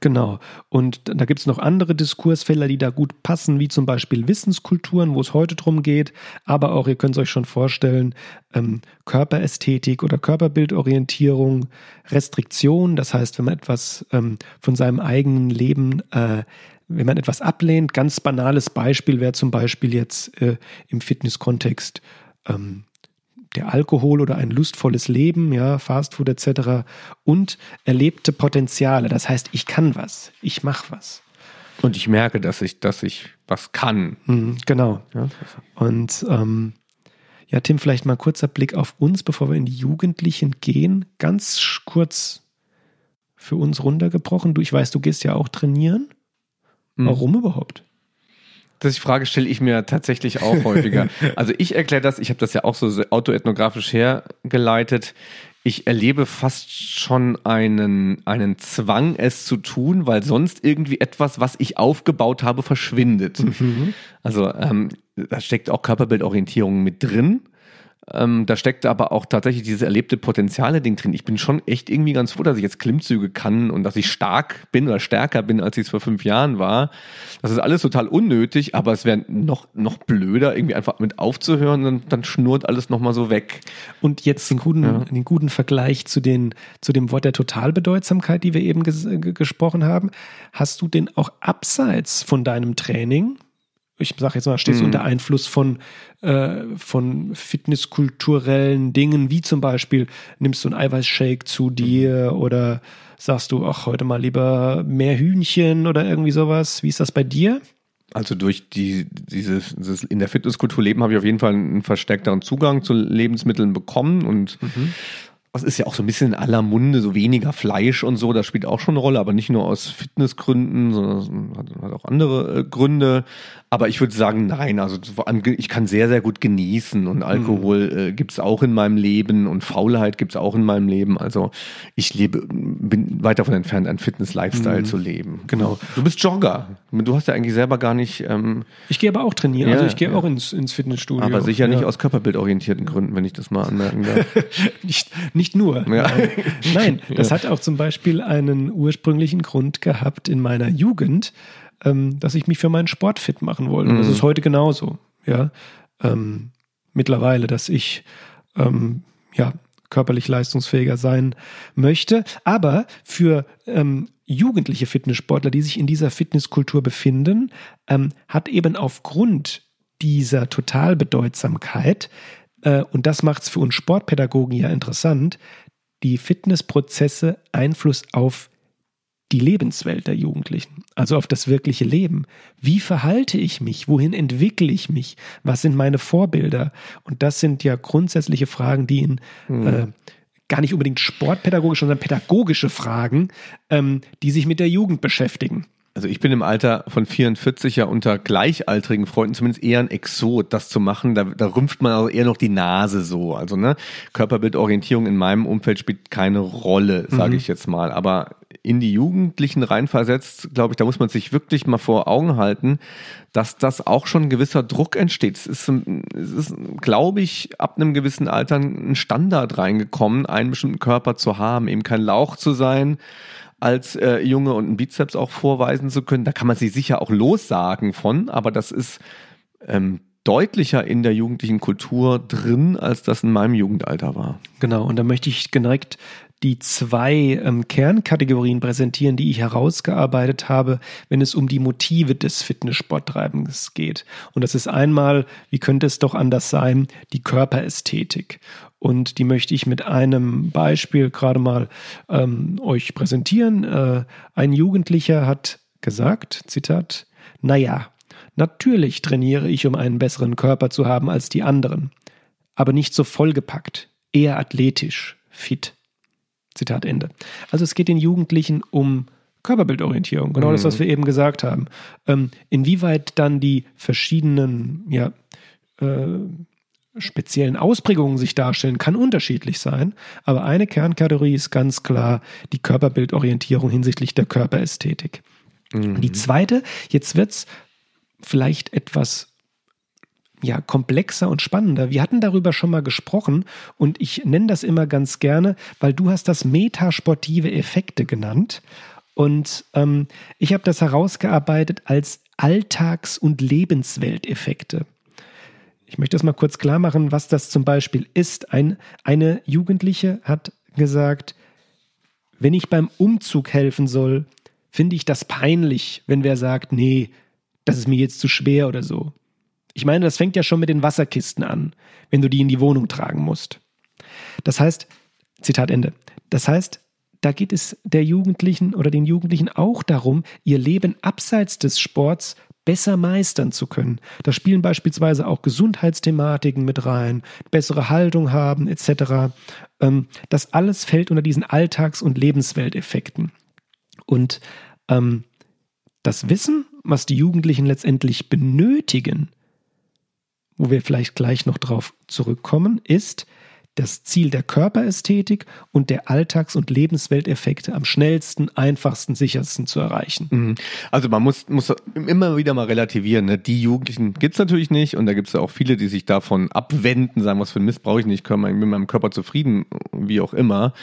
Genau. Und da gibt es noch andere Diskursfelder, die da gut passen, wie zum Beispiel Wissenskulturen, wo es heute drum geht, aber auch, ihr könnt es euch schon vorstellen, ähm, Körperästhetik oder Körperbildorientierung, Restriktion, das heißt, wenn man etwas ähm, von seinem eigenen Leben äh, wenn man etwas ablehnt, ganz banales Beispiel wäre zum Beispiel jetzt äh, im Fitnesskontext ähm, der Alkohol oder ein lustvolles Leben, ja, Fastfood etc. und erlebte Potenziale. Das heißt, ich kann was, ich mache was. Und ich merke, dass ich, dass ich was kann. Mhm, genau. Ja. Und ähm, ja, Tim, vielleicht mal kurzer Blick auf uns, bevor wir in die Jugendlichen gehen. Ganz kurz für uns runtergebrochen. Du, ich weiß, du gehst ja auch trainieren. Mhm. Warum überhaupt? Das die Frage stelle ich mir tatsächlich auch häufiger. Also ich erkläre das, ich habe das ja auch so autoethnografisch hergeleitet. Ich erlebe fast schon einen, einen Zwang, es zu tun, weil sonst irgendwie etwas, was ich aufgebaut habe, verschwindet. Mhm. Also ähm, da steckt auch Körperbildorientierung mit drin. Ähm, da steckt aber auch tatsächlich dieses erlebte Potenziale-Ding drin. Ich bin schon echt irgendwie ganz froh, dass ich jetzt Klimmzüge kann und dass ich stark bin oder stärker bin, als ich es vor fünf Jahren war. Das ist alles total unnötig, aber es wäre noch, noch blöder, irgendwie einfach mit aufzuhören, dann, dann schnurrt alles nochmal so weg. Und jetzt den guten, ja. den guten Vergleich zu, den, zu dem Wort der Totalbedeutsamkeit, die wir eben ges gesprochen haben. Hast du den auch abseits von deinem Training ich sage jetzt mal, stehst du mhm. unter Einfluss von, äh, von fitnesskulturellen Dingen, wie zum Beispiel, nimmst du einen Eiweißshake zu dir mhm. oder sagst du, ach, heute mal lieber mehr Hühnchen oder irgendwie sowas. Wie ist das bei dir? Also durch die, dieses, dieses in der Fitnesskultur leben habe ich auf jeden Fall einen verstärkteren Zugang zu Lebensmitteln bekommen und mhm das ist ja auch so ein bisschen in aller Munde, so weniger Fleisch und so, das spielt auch schon eine Rolle, aber nicht nur aus Fitnessgründen, sondern hat, auch andere äh, Gründe. Aber ich würde sagen, nein, also ich kann sehr, sehr gut genießen und Alkohol mhm. äh, gibt es auch in meinem Leben und Faulheit gibt es auch in meinem Leben. Also ich lebe, bin weit davon entfernt, einen Fitness-Lifestyle mhm. zu leben. Genau. Du bist Jogger. Du hast ja eigentlich selber gar nicht. Ähm, ich gehe aber auch trainieren, ja, also ich gehe ja. auch ins, ins Fitnessstudio. Aber sicher ja. nicht aus körperbildorientierten Gründen, wenn ich das mal anmerken darf. nicht, nicht nur. Ja. Nein, Nein das hat auch zum Beispiel einen ursprünglichen Grund gehabt in meiner Jugend ähm, dass ich mich für meinen Sport fit machen wollte. Mhm. Das ist heute genauso. Ja, ähm, mittlerweile, dass ich ähm, ja körperlich leistungsfähiger sein möchte. Aber für ähm, jugendliche Fitnesssportler, die sich in dieser Fitnesskultur befinden, ähm, hat eben aufgrund dieser Totalbedeutsamkeit, und das macht es für uns Sportpädagogen ja interessant, die Fitnessprozesse Einfluss auf die Lebenswelt der Jugendlichen, also auf das wirkliche Leben. Wie verhalte ich mich? Wohin entwickle ich mich? Was sind meine Vorbilder? Und das sind ja grundsätzliche Fragen, die in mhm. äh, gar nicht unbedingt sportpädagogische, sondern pädagogische Fragen, ähm, die sich mit der Jugend beschäftigen. Also ich bin im Alter von 44 ja unter gleichaltrigen Freunden zumindest eher ein Exot, das zu machen. Da, da rümpft man also eher noch die Nase so. Also ne, Körperbildorientierung in meinem Umfeld spielt keine Rolle, sage mhm. ich jetzt mal. Aber in die Jugendlichen reinversetzt, glaube ich, da muss man sich wirklich mal vor Augen halten, dass das auch schon ein gewisser Druck entsteht. Es ist, es ist glaube ich, ab einem gewissen Alter ein Standard reingekommen, einen bestimmten Körper zu haben, eben kein Lauch zu sein als äh, Junge und einen Bizeps auch vorweisen zu können. Da kann man sich sicher auch lossagen von, aber das ist ähm, deutlicher in der jugendlichen Kultur drin, als das in meinem Jugendalter war. Genau, und da möchte ich geneigt die zwei ähm, Kernkategorien präsentieren, die ich herausgearbeitet habe, wenn es um die Motive des Fitnesssporttreibens geht. Und das ist einmal, wie könnte es doch anders sein, die Körperästhetik. Und die möchte ich mit einem Beispiel gerade mal ähm, euch präsentieren. Äh, ein Jugendlicher hat gesagt, Zitat, naja, natürlich trainiere ich, um einen besseren Körper zu haben als die anderen, aber nicht so vollgepackt, eher athletisch, fit. Zitat Ende. Also es geht den Jugendlichen um Körperbildorientierung, genau mhm. das, was wir eben gesagt haben. Ähm, inwieweit dann die verschiedenen, ja, äh, speziellen Ausprägungen sich darstellen, kann unterschiedlich sein. Aber eine Kernkategorie ist ganz klar die Körperbildorientierung hinsichtlich der Körperästhetik. Mhm. Die zweite, jetzt wird es vielleicht etwas ja, komplexer und spannender. Wir hatten darüber schon mal gesprochen und ich nenne das immer ganz gerne, weil du hast das metasportive Effekte genannt. Und ähm, ich habe das herausgearbeitet als Alltags- und Lebenswelteffekte. Ich möchte das mal kurz klar machen, was das zum Beispiel ist. Ein, eine Jugendliche hat gesagt, wenn ich beim Umzug helfen soll, finde ich das peinlich, wenn wer sagt, nee, das ist mir jetzt zu schwer oder so. Ich meine, das fängt ja schon mit den Wasserkisten an, wenn du die in die Wohnung tragen musst. Das heißt, Zitat Ende. Das heißt, da geht es der Jugendlichen oder den Jugendlichen auch darum, ihr Leben abseits des Sports besser meistern zu können. Da spielen beispielsweise auch Gesundheitsthematiken mit rein, bessere Haltung haben etc. Ähm, das alles fällt unter diesen Alltags- und Lebenswelteffekten. Und ähm, das Wissen, was die Jugendlichen letztendlich benötigen, wo wir vielleicht gleich noch drauf zurückkommen, ist, das Ziel der Körperästhetik und der Alltags- und Lebenswelteffekte am schnellsten, einfachsten, sichersten zu erreichen. Mhm. Also man muss, muss immer wieder mal relativieren. Ne? Die Jugendlichen gibt's natürlich nicht und da gibt's ja auch viele, die sich davon abwenden, sagen, was für ein Mist brauche ich nicht, können mit meinem Körper zufrieden, wie auch immer.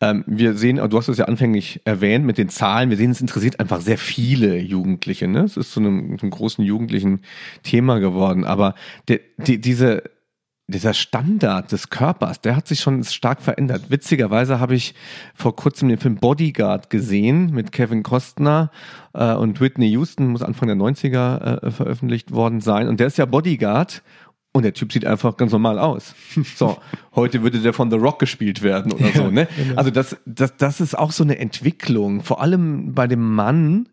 Ähm, wir sehen, du hast es ja anfänglich erwähnt mit den Zahlen, wir sehen, es interessiert einfach sehr viele Jugendliche. Ne? Es ist zu einem, einem großen jugendlichen Thema geworden. Aber die, die, diese dieser Standard des Körpers, der hat sich schon stark verändert. Witzigerweise habe ich vor kurzem den Film Bodyguard gesehen mit Kevin Costner äh, und Whitney Houston, muss Anfang der 90er äh, veröffentlicht worden sein. Und der ist ja Bodyguard und der Typ sieht einfach ganz normal aus. So, heute würde der von The Rock gespielt werden oder so, ne? Genau. Also das, das, das ist auch so eine Entwicklung, vor allem bei dem Mann,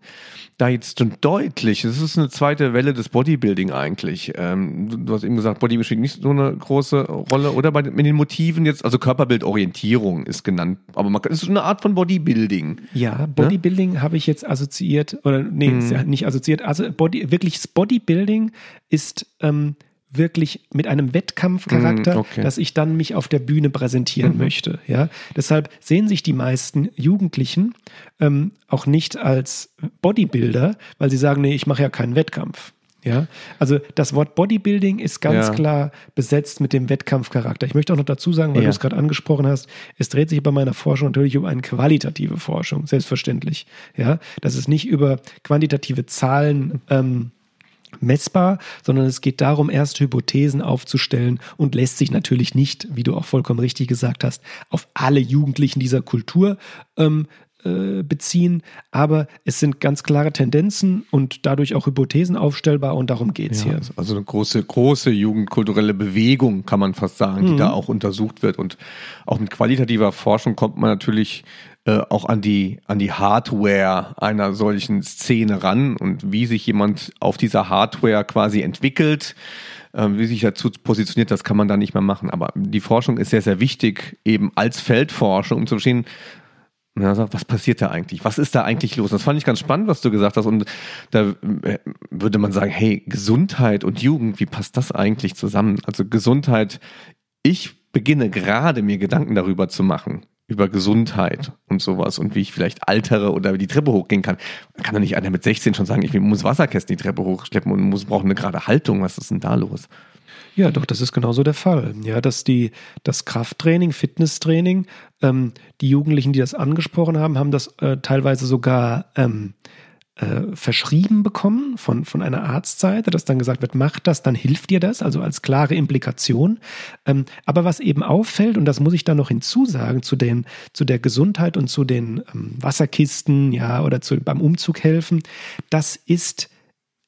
da jetzt schon deutlich, es ist eine zweite Welle des Bodybuilding eigentlich. Ähm, du hast eben gesagt, Bodybuilding spielt nicht so eine große Rolle. Oder bei mit den Motiven jetzt, also Körperbildorientierung ist genannt. Aber man, es ist eine Art von Bodybuilding. Ja, ne? Bodybuilding ne? habe ich jetzt assoziiert, oder nee, hm. nicht assoziiert. Also Body, wirkliches Bodybuilding ist ähm, wirklich mit einem Wettkampfcharakter, mm, okay. dass ich dann mich auf der Bühne präsentieren mhm. möchte. Ja, deshalb sehen sich die meisten Jugendlichen ähm, auch nicht als Bodybuilder, weil sie sagen, nee, ich mache ja keinen Wettkampf. Ja, also das Wort Bodybuilding ist ganz ja. klar besetzt mit dem Wettkampfcharakter. Ich möchte auch noch dazu sagen, weil ja. du es gerade angesprochen hast, es dreht sich bei meiner Forschung natürlich um eine qualitative Forschung, selbstverständlich. Ja, das ist nicht über quantitative Zahlen ähm, messbar, sondern es geht darum, erst Hypothesen aufzustellen und lässt sich natürlich nicht, wie du auch vollkommen richtig gesagt hast, auf alle Jugendlichen dieser Kultur ähm, äh, beziehen, aber es sind ganz klare Tendenzen und dadurch auch Hypothesen aufstellbar und darum geht es ja, hier. Also eine große, große jugendkulturelle Bewegung, kann man fast sagen, die Mhm. da auch untersucht wird. Und auch mit qualitativer Forschung kommt man natürlich äh, auch an die, an die Hardware einer solchen Szene ran und wie sich jemand auf dieser Hardware quasi entwickelt, äh, wie sich dazu positioniert, das kann man da nicht mehr machen. Aber die Forschung ist sehr, sehr wichtig, eben als Feldforschung, um zu verstehen, was passiert da eigentlich? Was ist da eigentlich los? Das fand ich ganz spannend, was du gesagt hast. Und da äh, würde man sagen, hey, Gesundheit und Jugend, wie passt das eigentlich zusammen? Also Gesundheit, ich beginne gerade mir Gedanken darüber zu machen, über Gesundheit und sowas und wie ich vielleicht altere oder die Treppe hochgehen kann. Kann doch nicht einer mit 16 schon sagen, ich muss Wasserkästen die Treppe hochschleppen und muss brauchen eine gerade Haltung. Was ist denn da los? Ja, doch, das ist genauso der Fall. Ja, dass die, das Krafttraining, Fitnesstraining, ähm, die Jugendlichen, die das angesprochen haben, haben das äh, teilweise sogar ähm, äh, verschrieben bekommen von, von einer Arztseite, dass dann gesagt wird, mach das, dann hilft dir das, also als klare Implikation. Ähm, aber was eben auffällt, und das muss ich da noch hinzusagen, zu, den, zu der Gesundheit und zu den ähm, Wasserkisten, ja, oder zu, beim Umzug helfen, das ist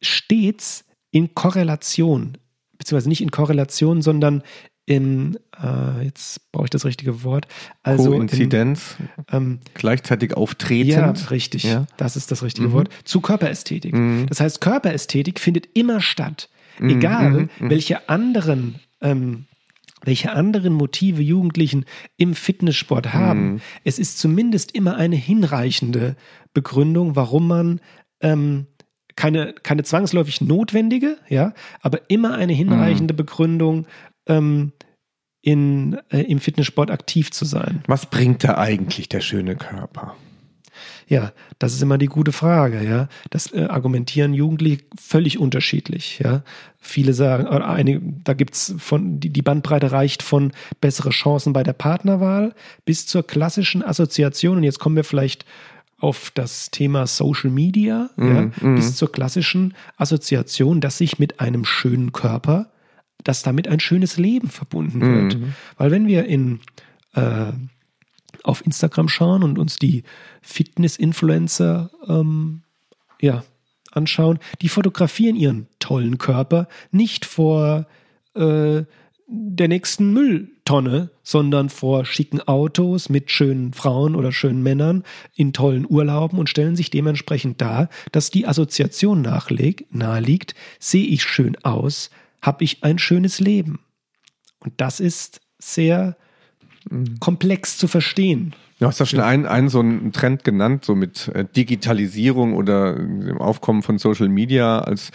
stets in Korrelation, beziehungsweise nicht in Korrelation, sondern in, äh, jetzt brauche ich das richtige Wort, also in, Koinzidenz, ähm, gleichzeitig ja, auftretend. richtig. Ja. Das ist das richtige Mhm. Wort. Zu Körperästhetik. Mhm. Das heißt, Körperästhetik findet immer statt. Mhm, Egal, mhm, mhm. welche anderen, ähm, welche anderen Motive Jugendlichen im Fitnesssport haben. Mhm. Es ist zumindest immer eine hinreichende Begründung, warum man ähm, keine, keine zwangsläufig notwendige, ja, aber immer eine hinreichende Begründung, ähm, in, äh, im Fitnesssport aktiv zu sein. Was bringt da eigentlich der schöne Körper? Ja, das ist immer die gute Frage, ja. Das äh, argumentieren Jugendliche völlig unterschiedlich, ja. Viele sagen, oder einige, da gibt's von, die, die Bandbreite reicht von bessere Chancen bei der Partnerwahl bis zur klassischen Assoziation. Und jetzt kommen wir vielleicht auf das Thema Social Media, ja, mm. bis zur klassischen Assoziation, dass sich mit einem schönen Körper, dass damit ein schönes Leben verbunden wird. Mhm. Weil wenn wir in äh, auf Instagram schauen und uns die Fitness-Influencer ähm, ja, anschauen, die fotografieren ihren tollen Körper nicht vor äh, der nächsten Mülltonne, sondern vor schicken Autos mit schönen Frauen oder schönen Männern in tollen Urlauben und stellen sich dementsprechend dar, dass die Assoziation nachleg, naheliegt, sehe ich schön aus, habe ich ein schönes Leben. Und das ist sehr komplex zu verstehen. Du hast ja schon einen, einen so einen Trend genannt, so mit äh, Digitalisierung oder dem Aufkommen von Social Media als,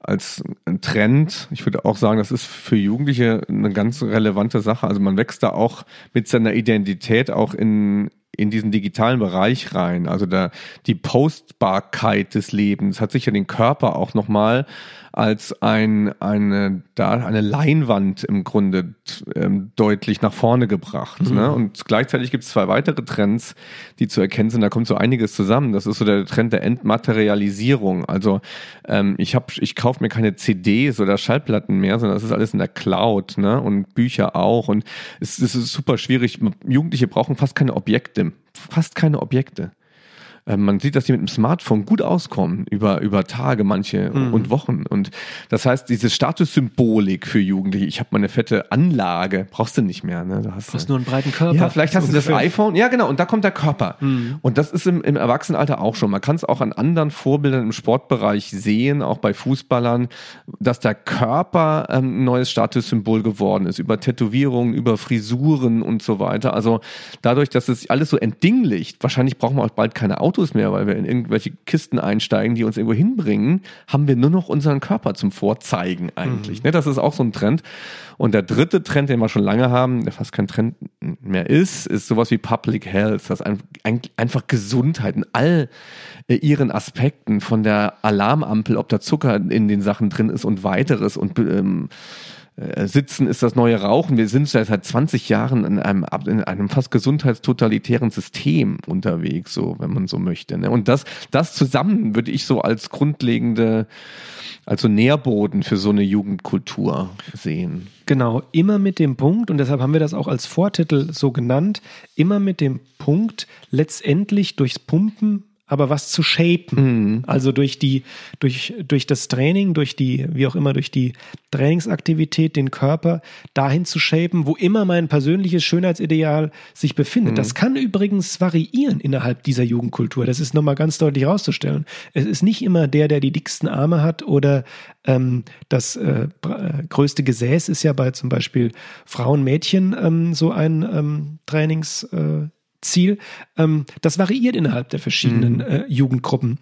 als Trend. Ich würde auch sagen, das ist für Jugendliche eine ganz relevante Sache. Also man wächst da auch mit seiner Identität auch in, in diesen digitalen Bereich rein. Also da, die Postbarkeit des Lebens hat sicher den Körper auch nochmal als ein, eine, da, eine Leinwand im Grunde ähm, deutlich nach vorne gebracht. Mhm. Ne? Und gleichzeitig gibt es zwei weitere Trends, die zu erkennen sind. Da kommt so einiges zusammen. Das ist so der Trend der Entmaterialisierung. Also ähm, ich ich kaufe mir keine CDs oder Schallplatten mehr, sondern das ist alles in der Cloud, ne? Und Bücher auch. Und es, es ist super schwierig. Jugendliche brauchen fast keine Objekte. Fast keine Objekte. Ähm, Man sieht, dass die mit dem Smartphone gut auskommen über, über Tage, manche Mhm. und Wochen. Und das heißt, diese Statussymbolik für Jugendliche, ich habe meine fette Anlage, brauchst du nicht mehr. Ne? Du hast, Du hast nur einen breiten Körper. ja, vielleicht hast du das iPhone. Ja, genau. Und da kommt der Körper. Mhm. Und das ist im, im Erwachsenenalter auch schon. Man kann es auch an anderen Vorbildern im Sportbereich sehen, auch bei Fußballern, dass der Körper ähm, ein neues Statussymbol geworden ist. Über Tätowierungen, über Frisuren und so weiter. Also dadurch, dass es alles so entdinglicht, wahrscheinlich brauchen wir auch bald keine Autos mehr, weil wir in irgendwelche Kisten einsteigen, die uns irgendwo hinbringen, haben wir nur noch unseren Körper zum Vorzeigen eigentlich. Ne, das ist auch so ein Trend. Und der dritte Trend, den wir schon lange haben, der fast kein Trend mehr ist, ist sowas wie Public Health. Das ist ein, ein, einfach Gesundheit in all äh, ihren Aspekten, von der Alarmampel, ob da Zucker in den Sachen drin ist und weiteres und ähm, äh, Sitzen ist das neue Rauchen. Wir sind seit 20 Jahren in einem, in einem fast gesundheitstotalitären System unterwegs, so, wenn man so möchte. Ne? Und das, das zusammen würde ich so als grundlegende, also Nährboden für so eine Jugendkultur sehen. Genau, immer mit dem Punkt, und deshalb haben wir das auch als Vortitel so genannt, immer mit dem Punkt, letztendlich durchs Pumpen aber was zu shapen. Mhm. Also durch die, durch, durch das Training, durch die, wie auch immer, durch die Trainingsaktivität, den Körper dahin zu shapen, wo immer mein persönliches Schönheitsideal sich befindet. Mhm. Das kann übrigens variieren innerhalb dieser Jugendkultur. Das ist nochmal ganz deutlich herauszustellen. Es ist nicht immer der, der die dicksten Arme hat oder ähm, das äh, äh größte Gesäß ist ja bei zum Beispiel Frauen, Mädchen ähm, so ein ähm, Trainings, äh, Ziel. Ähm, das variiert innerhalb der verschiedenen mhm. äh, Jugendgruppen.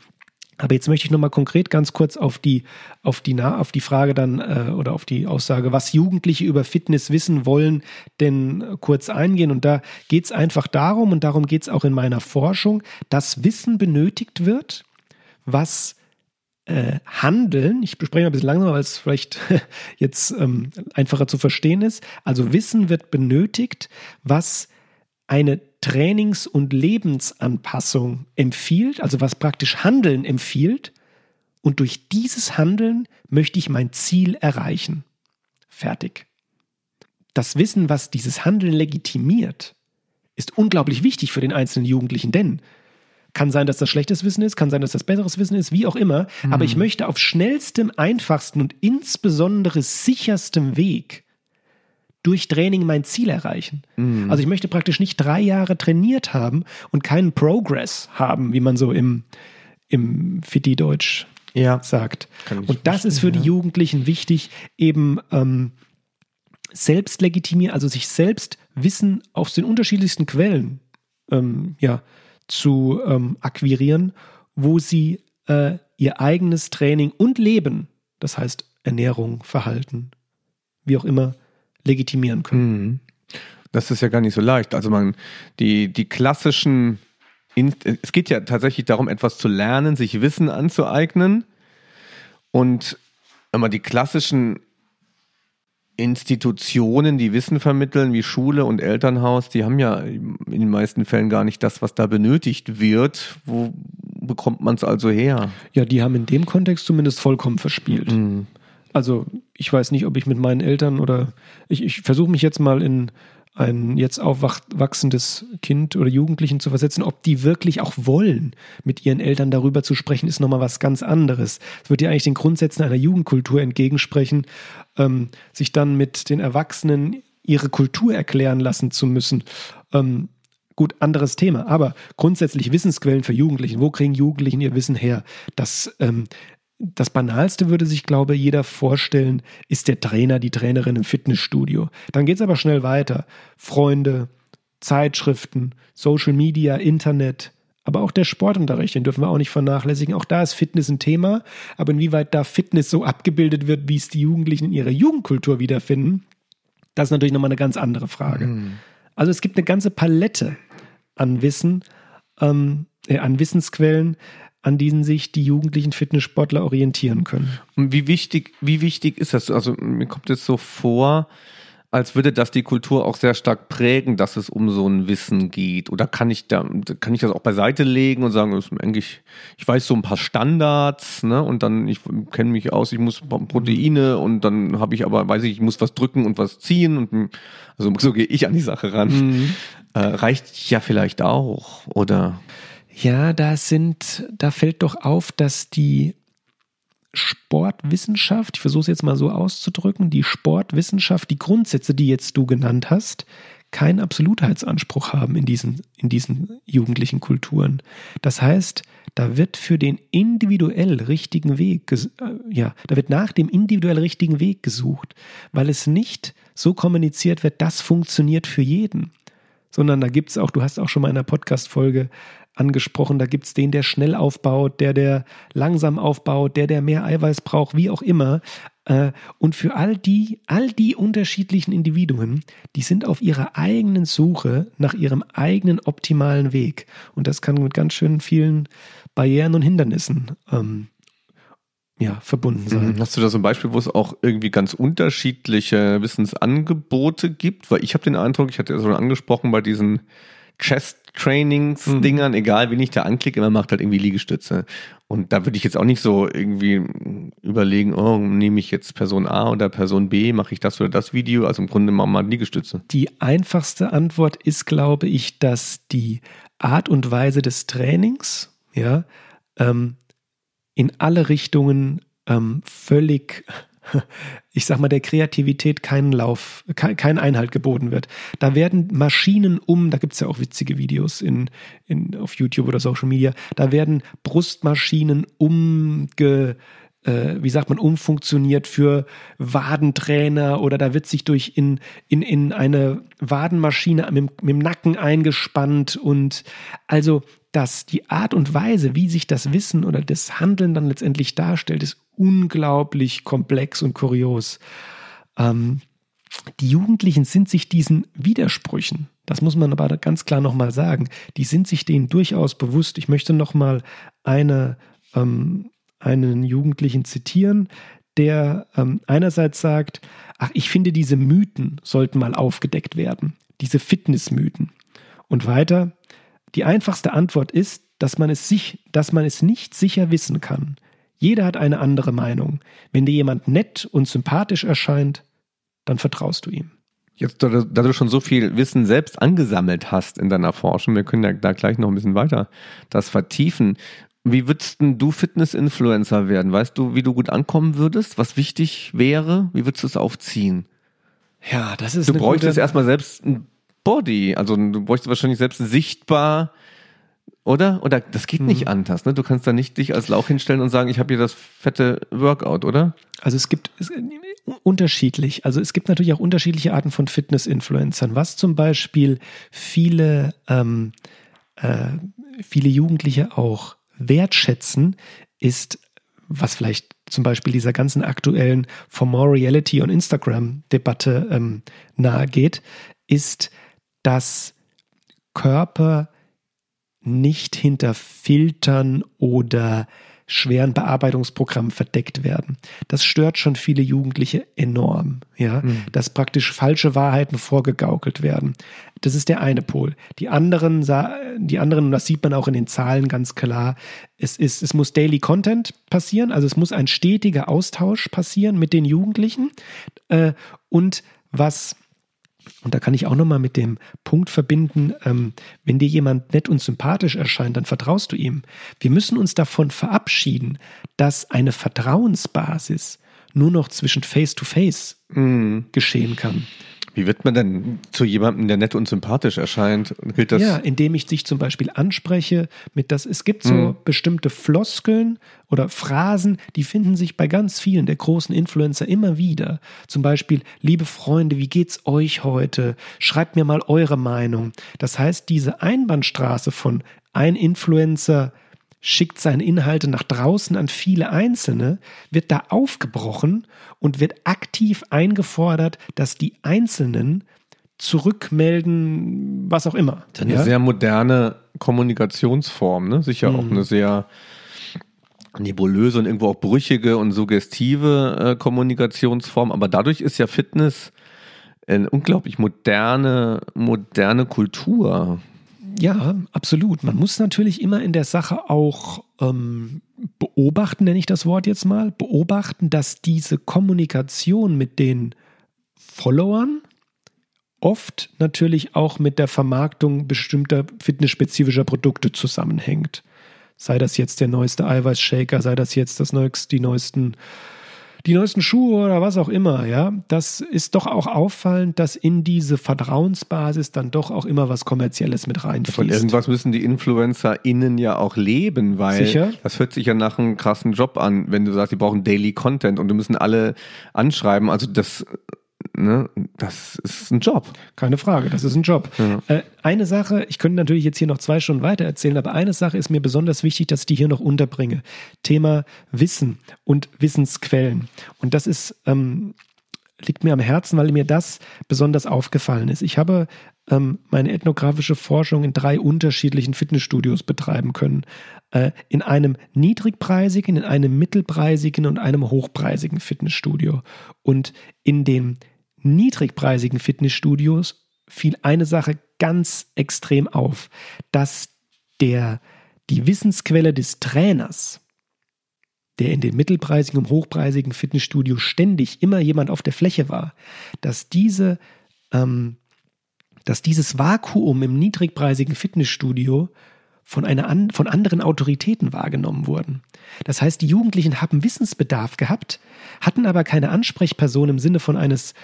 Aber jetzt möchte ich nochmal konkret ganz kurz auf die, auf die, auf die Frage dann äh, oder auf die Aussage, was Jugendliche über Fitness wissen wollen, denn äh, kurz eingehen. Und da geht es einfach darum, und darum geht es auch in meiner Forschung, dass Wissen benötigt wird, was äh, Handeln, ich bespreche mal ein bisschen langsamer, weil es vielleicht jetzt ähm, einfacher zu verstehen ist. Also Wissen wird benötigt, was eine Trainings- und Lebensanpassung empfiehlt, also was praktisch Handeln empfiehlt. Und durch dieses Handeln möchte ich mein Ziel erreichen. Fertig. Das Wissen, was dieses Handeln legitimiert, ist unglaublich wichtig für den einzelnen Jugendlichen, denn kann sein, dass das schlechtes Wissen ist, kann sein, dass das besseres Wissen ist, wie auch immer. Mhm. Aber ich möchte auf schnellstem, einfachsten und insbesondere sicherstem Weg durch Training mein Ziel erreichen. Mhm. Also ich möchte praktisch nicht drei Jahre trainiert haben und keinen Progress haben, wie man so im, im Fitti-Deutsch ja. sagt. Und das ist für die Jugendlichen wichtig, eben ähm, selbst legitimieren, also sich selbst Wissen aus den unterschiedlichsten Quellen ähm, ja, zu ähm, akquirieren, wo sie äh, ihr eigenes Training und Leben, das heißt Ernährung, Verhalten, wie auch immer, legitimieren können. Mhm. Das ist ja gar nicht so leicht. Also man, die, die klassischen, es geht ja tatsächlich darum, etwas zu lernen, sich Wissen anzueignen. Und immer die klassischen Institutionen, die Wissen vermitteln, wie Schule und Elternhaus, die haben ja in den meisten Fällen gar nicht das, was da benötigt wird. Wo bekommt man es also her? Ja, die haben in dem Kontext zumindest vollkommen verspielt. Mhm also ich weiß nicht, ob ich mit meinen Eltern oder ich, ich versuche mich jetzt mal in ein jetzt aufwachsendes Kind oder Jugendlichen zu versetzen, ob die wirklich auch wollen, mit ihren Eltern darüber zu sprechen, ist nochmal was ganz anderes. Es wird ja eigentlich den Grundsätzen einer Jugendkultur entgegensprechen, ähm, sich dann mit den Erwachsenen ihre Kultur erklären lassen zu müssen. Ähm, gut, anderes Thema, aber grundsätzlich Wissensquellen für Jugendlichen. Wo kriegen Jugendlichen ihr Wissen her? Das ähm, das Banalste würde sich, glaube ich, jeder vorstellen, ist der Trainer, die Trainerin im Fitnessstudio. Dann geht es aber schnell weiter. Freunde, Zeitschriften, Social Media, Internet, aber auch der Sportunterricht, den dürfen wir auch nicht vernachlässigen. Auch da ist Fitness ein Thema. Aber inwieweit da Fitness so abgebildet wird, wie es die Jugendlichen in ihrer Jugendkultur wiederfinden, das ist natürlich nochmal eine ganz andere Frage. Mhm. Also es gibt eine ganze Palette an Wissen, ähm, äh, an Wissensquellen, an denen sich die jugendlichen Fitnesssportler orientieren können. Und wie wichtig, wie wichtig ist das? Also mir kommt es so vor, als würde das die Kultur auch sehr stark prägen, dass es um so ein Wissen geht. Oder kann ich da, kann ich das auch beiseite legen und sagen, eigentlich, ich weiß so ein paar Standards, ne? Und dann, ich kenne mich aus, ich muss Proteine und dann habe ich aber, weiß ich, ich muss was drücken und was ziehen und also so gehe ich an die Sache ran. Mhm. Äh, reicht ja vielleicht auch, oder? Ja, da sind, da fällt doch auf, dass die Sportwissenschaft, ich versuche es jetzt mal so auszudrücken, die Sportwissenschaft, die Grundsätze, die jetzt du genannt hast, keinen Absolutheitsanspruch haben in diesen, in diesen jugendlichen Kulturen. Das heißt, da wird für den individuell richtigen Weg, äh, ja, da wird nach dem individuell richtigen Weg gesucht, weil es nicht so kommuniziert wird, das funktioniert für jeden, sondern da gibt es auch, du hast auch schon mal in einer Podcast-Folge angesprochen. Da gibt es den, der schnell aufbaut, der, der langsam aufbaut, der, der mehr Eiweiß braucht, wie auch immer. Äh, und für all die, all die unterschiedlichen Individuen, die sind auf ihrer eigenen Suche nach ihrem eigenen optimalen Weg. Und das kann mit ganz schön vielen Barrieren und Hindernissen ähm, ja, verbunden sein. Mhm. Hast du da so ein Beispiel, wo es auch irgendwie ganz unterschiedliche Wissensangebote gibt? Weil ich habe den Eindruck, ich hatte ja schon angesprochen, bei diesen Chest-Trainings-Dingern, mhm. egal wen ich da anklicke, immer macht halt irgendwie Liegestütze. Und da würde ich jetzt auch nicht so irgendwie überlegen, oh, nehme ich jetzt Person A oder Person B, mache ich das oder das Video. Also im Grunde machen wir mal Liegestütze. Die einfachste Antwort ist, glaube ich, dass die Art und Weise des Trainings, ja, ähm, in alle Richtungen ähm, völlig, ich sag mal, der Kreativität keinen Lauf, kein, Einhalt geboten wird. Da werden Maschinen um, da gibt's ja auch witzige Videos in, in, auf YouTube oder Social Media, da werden Brustmaschinen umge äh, wie sagt man, umfunktioniert für Wadentrainer oder da wird sich durch in, in, in eine Wadenmaschine mit, mit dem Nacken eingespannt und also dass die Art und Weise, wie sich das Wissen oder das Handeln dann letztendlich darstellt, ist unglaublich komplex und kurios. Ähm, die Jugendlichen sind sich diesen Widersprüchen, das muss man aber ganz klar nochmal sagen, die sind sich denen durchaus bewusst. Ich möchte nochmal eine, ähm, einen Jugendlichen zitieren, der ähm, einerseits sagt, ach, ich finde, diese Mythen sollten mal aufgedeckt werden, diese Fitnessmythen. Und weiter, die einfachste Antwort ist, dass man es sich, dass man es nicht sicher wissen kann. Jeder hat eine andere Meinung. Wenn dir jemand nett und sympathisch erscheint, dann vertraust du ihm. Jetzt, da, du schon so viel Wissen selbst angesammelt hast in deiner Forschung, wir können ja da gleich noch ein bisschen weiter das vertiefen. Wie würdest du Fitness-Influencer werden? Weißt du, wie du gut ankommen würdest? Was wichtig wäre? Wie würdest du es aufziehen? Ja, das ist. Du bräuchtest erstmal selbst ein Body. Also du bräuchst wahrscheinlich selbst sichtbar, oder? Oder das geht nicht mhm. anders, ne? Du kannst da nicht dich als Lauch hinstellen und sagen, ich habe hier das fette Workout, oder? Also es gibt es, unterschiedlich. Also es gibt natürlich auch unterschiedliche Arten von Fitness-Influencern. Was zum Beispiel viele, ähm, äh, viele Jugendliche auch wertschätzen, ist, was vielleicht zum Beispiel dieser ganzen aktuellen For More Reality on Instagram-Debatte ähm, nahe geht, ist dass Körper nicht hinter Filtern oder schweren Bearbeitungsprogrammen verdeckt werden. Das stört schon viele Jugendliche enorm, ja, mhm. dass praktisch falsche Wahrheiten vorgegaukelt werden. Das ist der eine Pol. Die anderen, die anderen, das sieht man auch in den Zahlen ganz klar, es ist, es muss Daily Content passieren, also es muss ein stetiger Austausch passieren mit den Jugendlichen äh, und was und da kann ich auch nochmal mit dem Punkt verbinden, ähm, wenn dir jemand nett und sympathisch erscheint, dann vertraust du ihm. Wir müssen uns davon verabschieden, dass eine Vertrauensbasis nur noch zwischen Face-to-Face -face mm. geschehen kann. Wie wird man denn zu jemandem, der nett und sympathisch erscheint? Gilt das? Ja, indem ich dich zum Beispiel anspreche mit das, es gibt so mhm. bestimmte Floskeln oder Phrasen, die finden sich bei ganz vielen der großen Influencer immer wieder. Zum Beispiel, liebe Freunde, wie geht's euch heute? Schreibt mir mal eure Meinung. Das heißt, diese Einbahnstraße von ein Influencer schickt seine Inhalte nach draußen an viele Einzelne, wird da aufgebrochen und wird aktiv eingefordert, dass die Einzelnen zurückmelden, was auch immer. Eine ja? sehr moderne Kommunikationsform, ne? Sicher mhm. auch eine sehr nebulöse und irgendwo auch brüchige und suggestive äh, Kommunikationsform. Aber dadurch ist ja Fitness eine unglaublich moderne, moderne Kultur. Ja, absolut. Man muss natürlich immer in der Sache auch ähm, beobachten, nenne ich das Wort jetzt mal, beobachten, dass diese Kommunikation mit den Followern oft natürlich auch mit der Vermarktung bestimmter fitnessspezifischer Produkte zusammenhängt. Sei das jetzt der neueste Eiweißshaker, sei das jetzt das neueste, die neuesten die neuesten Schuhe oder was auch immer, ja, das ist doch auch auffallend, dass in diese Vertrauensbasis dann doch auch immer was Kommerzielles mit reinfließt. Von irgendwas müssen die InfluencerInnen ja auch leben, weil Sicher? das hört sich ja nach einem krassen Job an, wenn du sagst, die brauchen Daily Content und du müssen alle anschreiben. Also das ne, das ist ein Job. Keine Frage, das ist ein Job. Ja. Äh, eine Sache, ich könnte natürlich jetzt hier noch zwei Stunden weiter erzählen, aber eine Sache ist mir besonders wichtig, dass ich die hier noch unterbringe. Thema Wissen und Wissensquellen. Und das ist ähm, liegt mir am Herzen, weil mir das besonders aufgefallen ist. Ich habe ähm, meine ethnografische Forschung in drei unterschiedlichen Fitnessstudios betreiben können. Äh, in einem niedrigpreisigen, in einem mittelpreisigen und einem hochpreisigen Fitnessstudio. Und in den niedrigpreisigen Fitnessstudios fiel eine Sache ganz extrem auf, dass der, die Wissensquelle des Trainers, der in den mittelpreisigen und hochpreisigen Fitnessstudios ständig immer jemand auf der Fläche war, dass diese, ähm, dass dieses Vakuum im niedrigpreisigen Fitnessstudio von, einer an, von anderen Autoritäten wahrgenommen wurden. Das heißt, die Jugendlichen haben Wissensbedarf gehabt, hatten aber keine Ansprechperson im Sinne von eines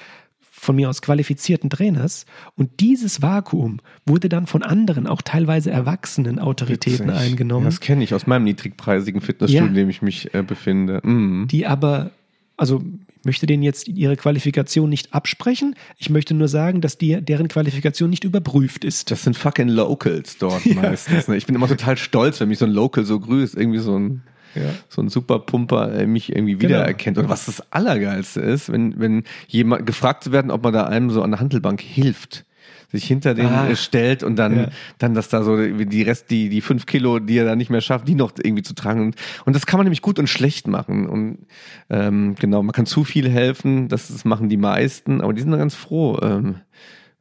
von mir aus qualifizierten Trainers. Und dieses Vakuum wurde dann von anderen, auch teilweise erwachsenen Autoritäten Witzig. eingenommen. das kenne ich aus meinem niedrigpreisigen Fitnessstudio, ja. in dem ich mich äh, befinde. Mhm. Die aber, also ich möchte denen jetzt ihre Qualifikation nicht absprechen. Ich möchte nur sagen, dass die, deren Qualifikation nicht überprüft ist. Das sind fucking Locals dort ja. meistens. Ne? Ich bin immer total stolz, wenn mich so ein Local so grüßt. Irgendwie so ein ja. so ein Superpumper äh, mich irgendwie genau. wiedererkennt. Genau. Und was das Allergeilste ist, wenn, wenn jemand gefragt zu werden, ob man da einem so an der Handelbank hilft sich hinter den ah, stellt und dann, ja. dann dass da so die Rest, die, die fünf Kilo, die er da nicht mehr schafft, die noch irgendwie zu tragen. Und, und das kann man nämlich gut und schlecht machen. Und ähm, genau, man kann zu viel helfen, das, das machen die meisten, aber die sind dann ganz froh. Ähm,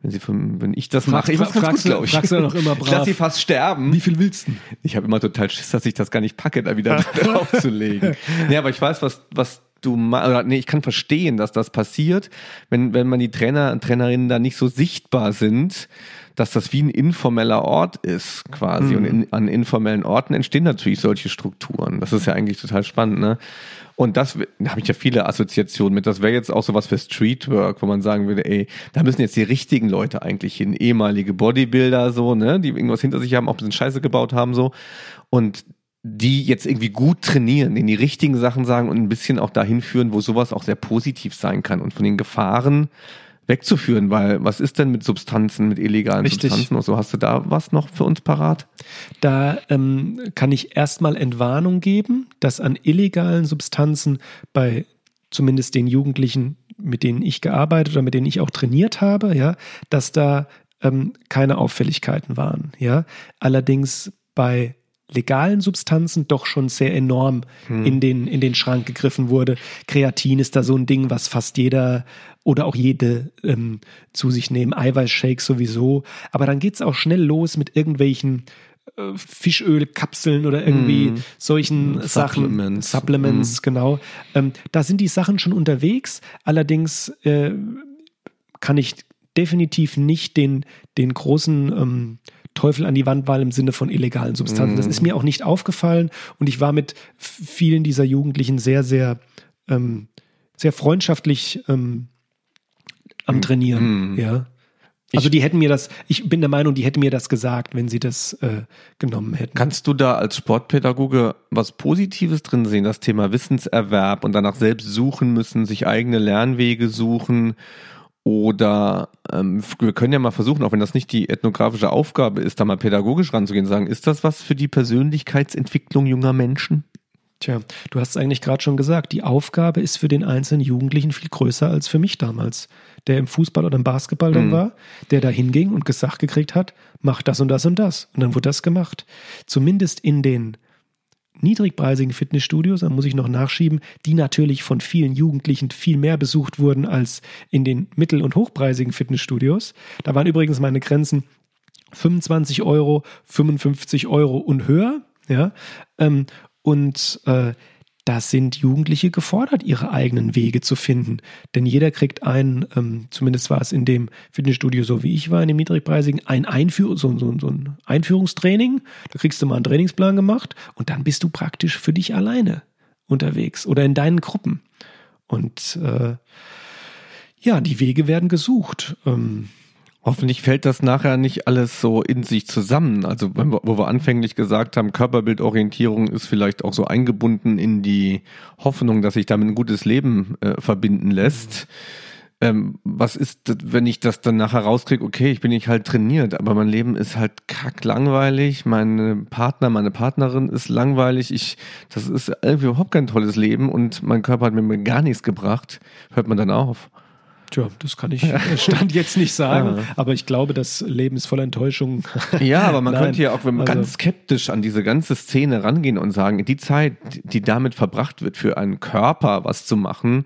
wenn sie von, wenn ich das mache, ich mach's ganz gut, glaube ich. Fragst du noch immer brav. Ich lass sie fast sterben. Wie viel willst du? Ich habe immer total Schiss, dass ich das gar nicht packe, da wieder draufzulegen. nee, aber ich weiß, was, was du oder nee, ich kann verstehen, dass das passiert, wenn, wenn man die Trainer und Trainerinnen da nicht so sichtbar sind, dass das wie ein informeller Ort ist, quasi. Mhm. Und in, an informellen Orten entstehen natürlich solche Strukturen. Das ist ja eigentlich total spannend, ne? Und das da habe ich ja viele Assoziationen mit. Das wäre jetzt auch sowas für Streetwork, wo man sagen würde, ey, da müssen jetzt die richtigen Leute eigentlich hin, ehemalige Bodybuilder so, ne, die irgendwas hinter sich haben, auch ein bisschen Scheiße gebaut haben so und die jetzt irgendwie gut trainieren, denen die richtigen Sachen sagen und ein bisschen auch dahin führen, wo sowas auch sehr positiv sein kann und von den Gefahren wegzuführen, weil was ist denn mit Substanzen, mit illegalen Richtig. Substanzen und so? Hast du da was noch für uns parat? Da ähm, kann ich erstmal Entwarnung geben, dass an illegalen Substanzen bei zumindest den Jugendlichen, mit denen ich gearbeitet oder mit denen ich auch trainiert habe, ja, dass da ähm, keine Auffälligkeiten waren, ja. Allerdings bei legalen Substanzen doch schon sehr enorm hm. in, den, in den Schrank gegriffen wurde. Kreatin ist da so ein Ding, was fast jeder oder auch jede ähm, zu sich nehmen. Eiweißshakes sowieso. Aber dann geht's auch schnell los mit irgendwelchen äh, Fischölkapseln oder irgendwie mm. solchen Supplements. Sachen. Supplements, mm. genau. Ähm, da sind die Sachen schon unterwegs. Allerdings äh, kann ich definitiv nicht den, den großen ähm, Teufel an die Wand malen im Sinne von illegalen Substanzen. Mm. Das ist mir auch nicht aufgefallen und ich war mit vielen dieser Jugendlichen sehr, sehr, ähm, sehr freundschaftlich ähm, am hm. Trainieren. Mhm. Ja. Also die hätten mir das, ich bin der Meinung, die hätten mir das gesagt, wenn sie das äh, genommen hätten. Kannst du da als Sportpädagoge was Positives drin sehen, das Thema Wissenserwerb und danach selbst suchen müssen, sich eigene Lernwege suchen? Oder ähm, wir können ja mal versuchen, auch wenn das nicht die ethnografische Aufgabe ist, da mal pädagogisch ranzugehen, sagen, ist das was für die Persönlichkeitsentwicklung junger Menschen? Tja, du hast es eigentlich gerade schon gesagt, die Aufgabe ist für den einzelnen Jugendlichen viel größer als für mich damals, der im Fußball oder im Basketball dann mhm. war, der da hinging und gesagt gekriegt hat, mach das und das und das. Und dann wurde das gemacht. Zumindest in den niedrigpreisigen Fitnessstudios, da muss ich noch nachschieben, die natürlich von vielen Jugendlichen viel mehr besucht wurden als in den mittel- und hochpreisigen Fitnessstudios. Da waren übrigens meine Grenzen 25 Euro, 55 Euro und höher. Ja, ähm, und äh, da sind Jugendliche gefordert, ihre eigenen Wege zu finden. Denn jeder kriegt ein, ähm, zumindest war es in dem Fitnessstudio so wie ich war, in dem niedrigpreisigen, ein, Einführ so, so, so ein Einführungstraining. Da kriegst du mal einen Trainingsplan gemacht und dann bist du praktisch für dich alleine unterwegs oder in deinen Gruppen. Und äh, ja, die Wege werden gesucht. Ähm, Hoffentlich fällt das nachher nicht alles so in sich zusammen. Also wo wir anfänglich gesagt haben, Körperbildorientierung ist vielleicht auch so eingebunden in die Hoffnung, dass sich damit ein gutes Leben äh, verbinden lässt. Ähm, was ist, wenn ich das dann nachher rauskriege, okay, ich bin nicht halt trainiert, aber mein Leben ist halt kack langweilig, mein Partner, meine Partnerin ist langweilig, ich, das ist irgendwie überhaupt kein tolles Leben und mein Körper hat mir gar nichts gebracht, hört man dann auf. Tja, das kann ich Stand jetzt nicht sagen, aber ich glaube, das Leben ist voller Enttäuschung. Ja, aber man Nein, könnte ja auch also, ganz skeptisch an diese ganze Szene rangehen und sagen, die Zeit, die damit verbracht wird, für einen Körper was zu machen,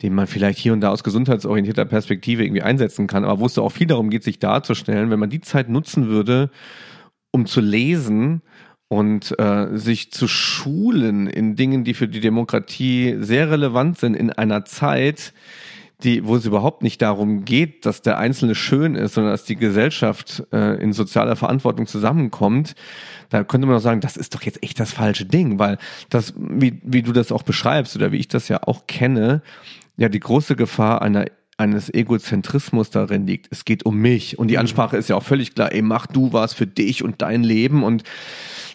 den man vielleicht hier und da aus gesundheitsorientierter Perspektive irgendwie einsetzen kann, aber wo es auch viel darum geht, sich darzustellen, wenn man die Zeit nutzen würde, um zu lesen und äh, sich zu schulen in Dingen, die für die Demokratie sehr relevant sind, in einer Zeit, die, wo es überhaupt nicht darum geht, dass der Einzelne schön ist, sondern dass die Gesellschaft äh, in sozialer Verantwortung zusammenkommt, da könnte man auch sagen, das ist doch jetzt echt das falsche Ding, weil das, wie, wie du das auch beschreibst oder wie ich das ja auch kenne, ja die große Gefahr einer eines Egozentrismus darin liegt. Es geht um mich und die mhm. Ansprache ist ja auch völlig klar, ey, mach du was für dich und dein Leben und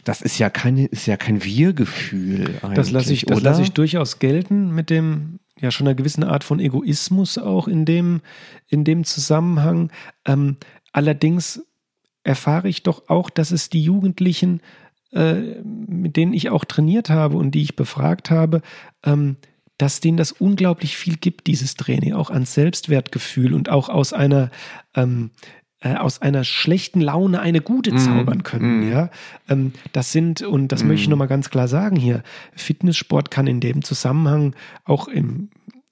das ist ja kein, ist ja kein Wir-Gefühl. Das lasse ich, das lasse ich durchaus gelten mit dem ja schon einer gewissen Art von Egoismus auch in dem, in dem Zusammenhang. Ähm, allerdings erfahre ich doch auch, dass es die Jugendlichen, äh, mit denen ich auch trainiert habe und die ich befragt habe, ähm, dass denen das unglaublich viel gibt, dieses Training, auch an Selbstwertgefühl und auch aus einer ähm, äh, aus einer schlechten Laune eine gute mhm. zaubern können. Mm. Ja, ähm, das sind und das mm. möchte ich mhm. nochmal ganz klar sagen hier. Fitnesssport kann in dem Zusammenhang auch im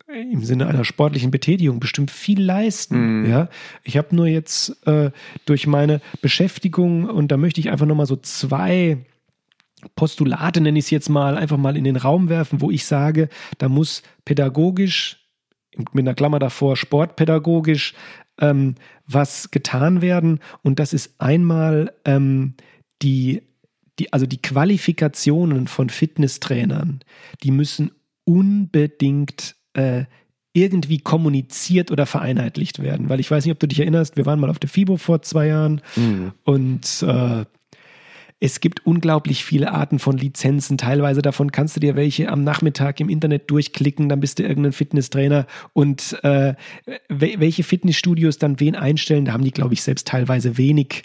im Sinne einer sportlichen Betätigung bestimmt viel leisten. Mm. Ja, ich habe nur jetzt äh, durch meine Beschäftigung und da möchte ich einfach nochmal so zwei Postulate nenne ich es jetzt mal einfach mal in den Raum werfen, wo ich sage, da muss pädagogisch mit einer Klammer davor sportpädagogisch ähm, was getan werden. Und das ist einmal ähm, die, die, also die Qualifikationen von Fitnesstrainern, die müssen unbedingt äh, irgendwie kommuniziert oder vereinheitlicht werden. Weil ich weiß nicht, ob du dich erinnerst, wir waren mal auf der FIBO vor zwei Jahren mhm. und äh, es gibt unglaublich viele Arten von Lizenzen. Teilweise davon kannst du dir welche am Nachmittag im Internet durchklicken, dann bist du irgendein Fitnesstrainer und äh, welche Fitnessstudios dann wen einstellen, da haben die, glaube ich, selbst teilweise wenig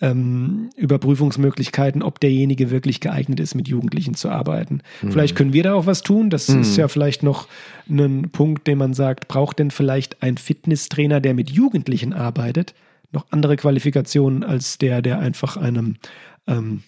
ähm, Überprüfungsmöglichkeiten, ob derjenige wirklich geeignet ist, mit Jugendlichen zu arbeiten. Mhm. Vielleicht können wir da auch was tun. Das mhm. ist ja vielleicht noch ein Punkt, den man sagt, braucht denn vielleicht ein Fitnesstrainer, der mit Jugendlichen arbeitet, noch andere Qualifikationen als der, der einfach einem ähm,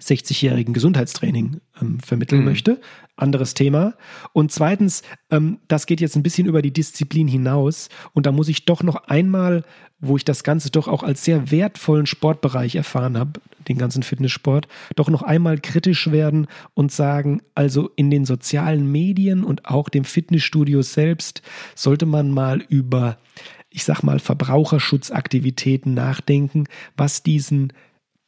60-jährigen Gesundheitstraining ähm, vermitteln mhm. möchte. Anderes Thema. Und zweitens, ähm, das geht jetzt ein bisschen über die Disziplin hinaus. Und da muss ich doch noch einmal, wo ich das Ganze doch auch als sehr wertvollen Sportbereich erfahren habe, den ganzen Fitnesssport, doch noch einmal kritisch werden und sagen, also in den sozialen Medien und auch dem Fitnessstudio selbst sollte man mal über, ich sag mal, Verbraucherschutzaktivitäten nachdenken, was diesen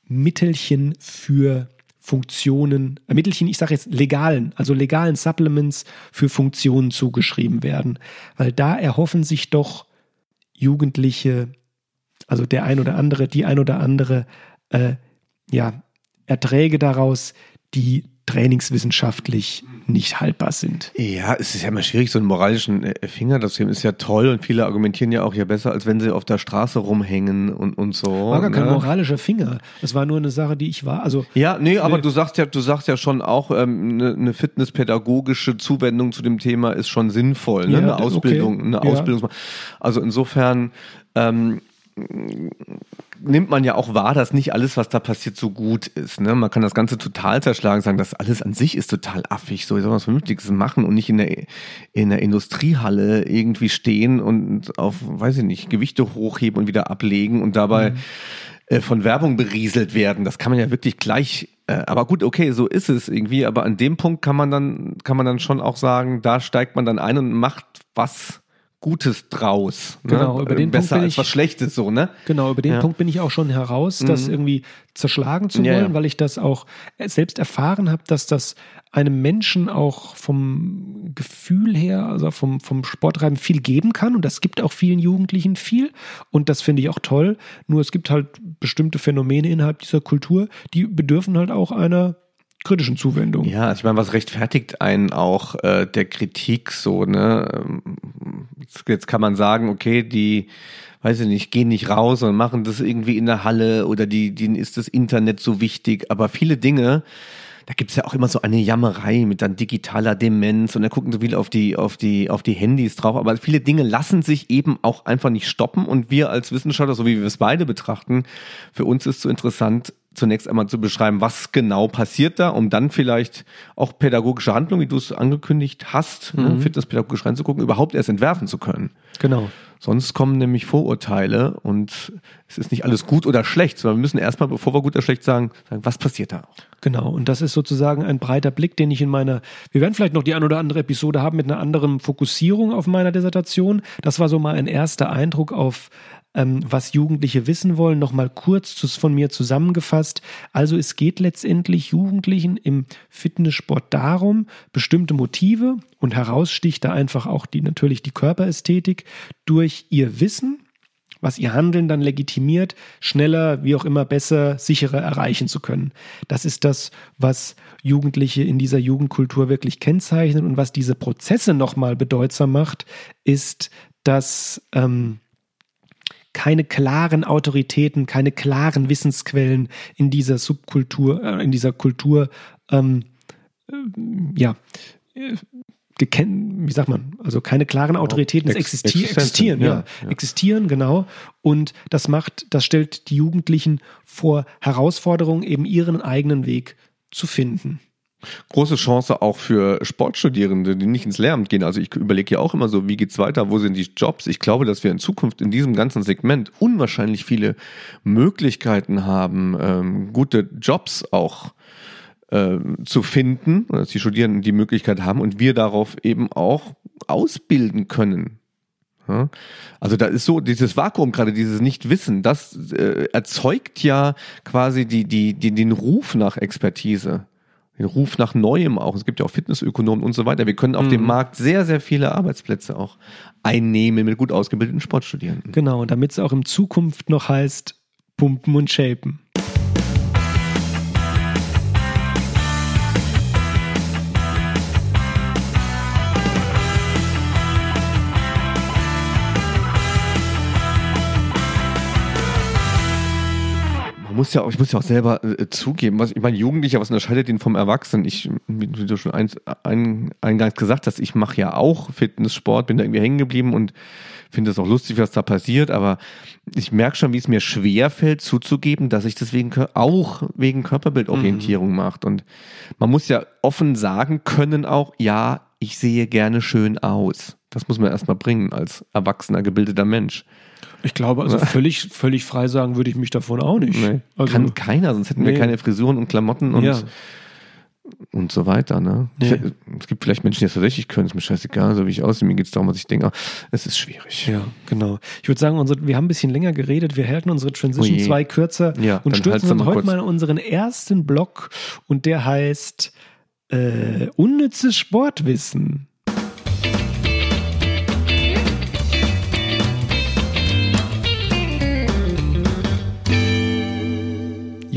Mittelchen für Funktionen, äh, Mittelchen, ich sage jetzt legalen, also legalen Supplements für Funktionen zugeschrieben werden. Weil da erhoffen sich doch Jugendliche, also der ein oder andere, die ein oder andere, äh, ja, Erträge daraus, die trainingswissenschaftlich nicht haltbar sind. Ja, es ist ja immer schwierig, so einen moralischen äh, Finger das ist ja toll und viele argumentieren ja auch ja besser, als wenn sie auf der Straße rumhängen und, und so. War gar ne? kein moralischer Finger. Es war nur eine Sache, die ich war. Also ja, nee, aber du sagst ja, du sagst ja schon auch, ähm, eine, eine fitnesspädagogische Zuwendung zu dem Thema ist schon sinnvoll, ne? Ja, eine Ausbildung, okay. eine Ausbildung. Also insofern ähm, nimmt man ja auch wahr, dass nicht alles, was da passiert, so gut ist. Ne? Man kann das Ganze total zerschlagen, sagen, das alles an sich ist total affig. So, ich soll was Vernünftiges machen und nicht in der, in der Industriehalle irgendwie stehen und auf, weiß ich nicht, Gewichte hochheben und wieder ablegen und dabei mhm. äh, von Werbung berieselt werden. Das kann man ja wirklich gleich äh, aber gut, okay, so ist es irgendwie. Aber an dem Punkt kann man dann, kann man dann schon auch sagen, da steigt man dann ein und macht was Gutes draus. Ne? Genau, über den Besser Punkt bin als ich, was Schlechtes so, ne? Genau, über den ja. Punkt bin ich auch schon heraus, das mhm. irgendwie zerschlagen zu wollen, ja, ja. weil ich das auch selbst erfahren habe, dass das einem Menschen auch vom Gefühl her, also vom, vom Sporttreiben viel geben kann. Und das gibt auch vielen Jugendlichen viel. Und das finde ich auch toll. Nur es gibt halt bestimmte Phänomene innerhalb dieser Kultur, die bedürfen halt auch einer kritischen Zuwendung. Ja, also ich meine, was rechtfertigt einen auch äh, der Kritik so, ne? Ähm, jetzt kann man sagen, okay, die, weiß ich nicht, gehen nicht raus und machen das irgendwie in der Halle oder die, denen ist das Internet so wichtig, aber viele Dinge, da gibt's ja auch immer so eine Jammerei mit dann digitaler Demenz und da gucken so viel auf die, auf die, auf die Handys drauf. Aber viele Dinge lassen sich eben auch einfach nicht stoppen und wir als Wissenschaftler, so wie wir es beide betrachten, für uns ist so interessant, zunächst einmal zu beschreiben, was genau passiert da, um dann vielleicht auch pädagogische Handlungen, wie du es angekündigt hast, ne, mhm. ne, fitnesspädagogisch reinzugucken, überhaupt erst entwerfen zu können. Genau. Sonst kommen nämlich Vorurteile und es ist nicht alles gut oder schlecht, sondern wir müssen erstmal, bevor wir gut oder schlecht sagen, sagen, was passiert da? Genau, und das ist sozusagen ein breiter Blick, den ich in meiner, wir werden vielleicht noch die ein oder andere Episode haben mit einer anderen Fokussierung auf meiner Dissertation. Das war so mal ein erster Eindruck auf ähm, was Jugendliche wissen wollen, nochmal kurz von mir zusammengefasst. Also es geht letztendlich Jugendlichen im Fitnesssport darum, bestimmte Motive und heraussticht da einfach auch die natürlich die Körperästhetik durch ihr Wissen, was ihr Handeln dann legitimiert, schneller, wie auch immer besser, sicherer erreichen zu können. Das ist das, was Jugendliche in dieser Jugendkultur wirklich kennzeichnet und was diese Prozesse nochmal bedeutsam macht, ist, dass ähm, keine klaren Autoritäten, keine klaren Wissensquellen in dieser Subkultur, äh, in dieser Kultur, ähm, äh, ja, äh, wie sagt man, also keine klaren Autoritäten Ex existi existieren, ja, ja, existieren, genau. Und das macht, das stellt die Jugendlichen vor Herausforderungen, eben ihren eigenen Weg zu finden. Große Chance auch für Sportstudierende, die nicht ins Lehramt gehen. Also ich überlege ja auch immer so, wie geht's weiter, wo sind die Jobs? Ich glaube, dass wir in Zukunft in diesem ganzen Segment unwahrscheinlich viele Möglichkeiten haben, ähm, gute Jobs auch äh, zu finden, dass die Studierenden die Möglichkeit haben und wir darauf eben auch ausbilden können. Ja? Also da ist so dieses Vakuum gerade, dieses Nichtwissen, das äh, erzeugt ja quasi die, die, die, den Ruf nach Expertise den Ruf nach Neuem auch. Es gibt ja auch Fitnessökonomen und so weiter. Wir können auf mhm. dem Markt sehr, sehr viele Arbeitsplätze auch einnehmen mit gut ausgebildeten Sportstudierenden. Genau, damit es auch in Zukunft noch heißt, pumpen und shapen. Muss ja auch, ich muss ja auch selber äh, zugeben, was ich meine, Jugendlicher, was unterscheidet ihn vom Erwachsenen? Ich, wie du schon ein, ein, eingangs gesagt hast, ich mache ja auch Fitnesssport, bin da irgendwie hängen geblieben und finde es auch lustig, was da passiert, aber ich merke schon, wie es mir schwer fällt, zuzugeben, dass ich deswegen auch wegen Körperbildorientierung mhm. macht. Und man muss ja offen sagen können auch, ja, ich sehe gerne schön aus. Das muss man erstmal bringen als erwachsener, gebildeter Mensch. Ich glaube, also völlig, völlig frei sagen würde ich mich davon auch nicht. Nee. Also, Kann keiner, sonst hätten nee. wir keine Frisuren und Klamotten und, ja. und so weiter. Ne? Nee. Es gibt vielleicht Menschen, die das tatsächlich können, ist mir scheißegal, so wie ich aussehe. Mir geht es darum, was ich denke. Es ist schwierig. Ja, genau. Ich würde sagen, unsere, wir haben ein bisschen länger geredet. Wir halten unsere Transition 2 kürzer ja, und stürzen uns heute mal in unseren ersten Block und der heißt äh, Unnützes Sportwissen.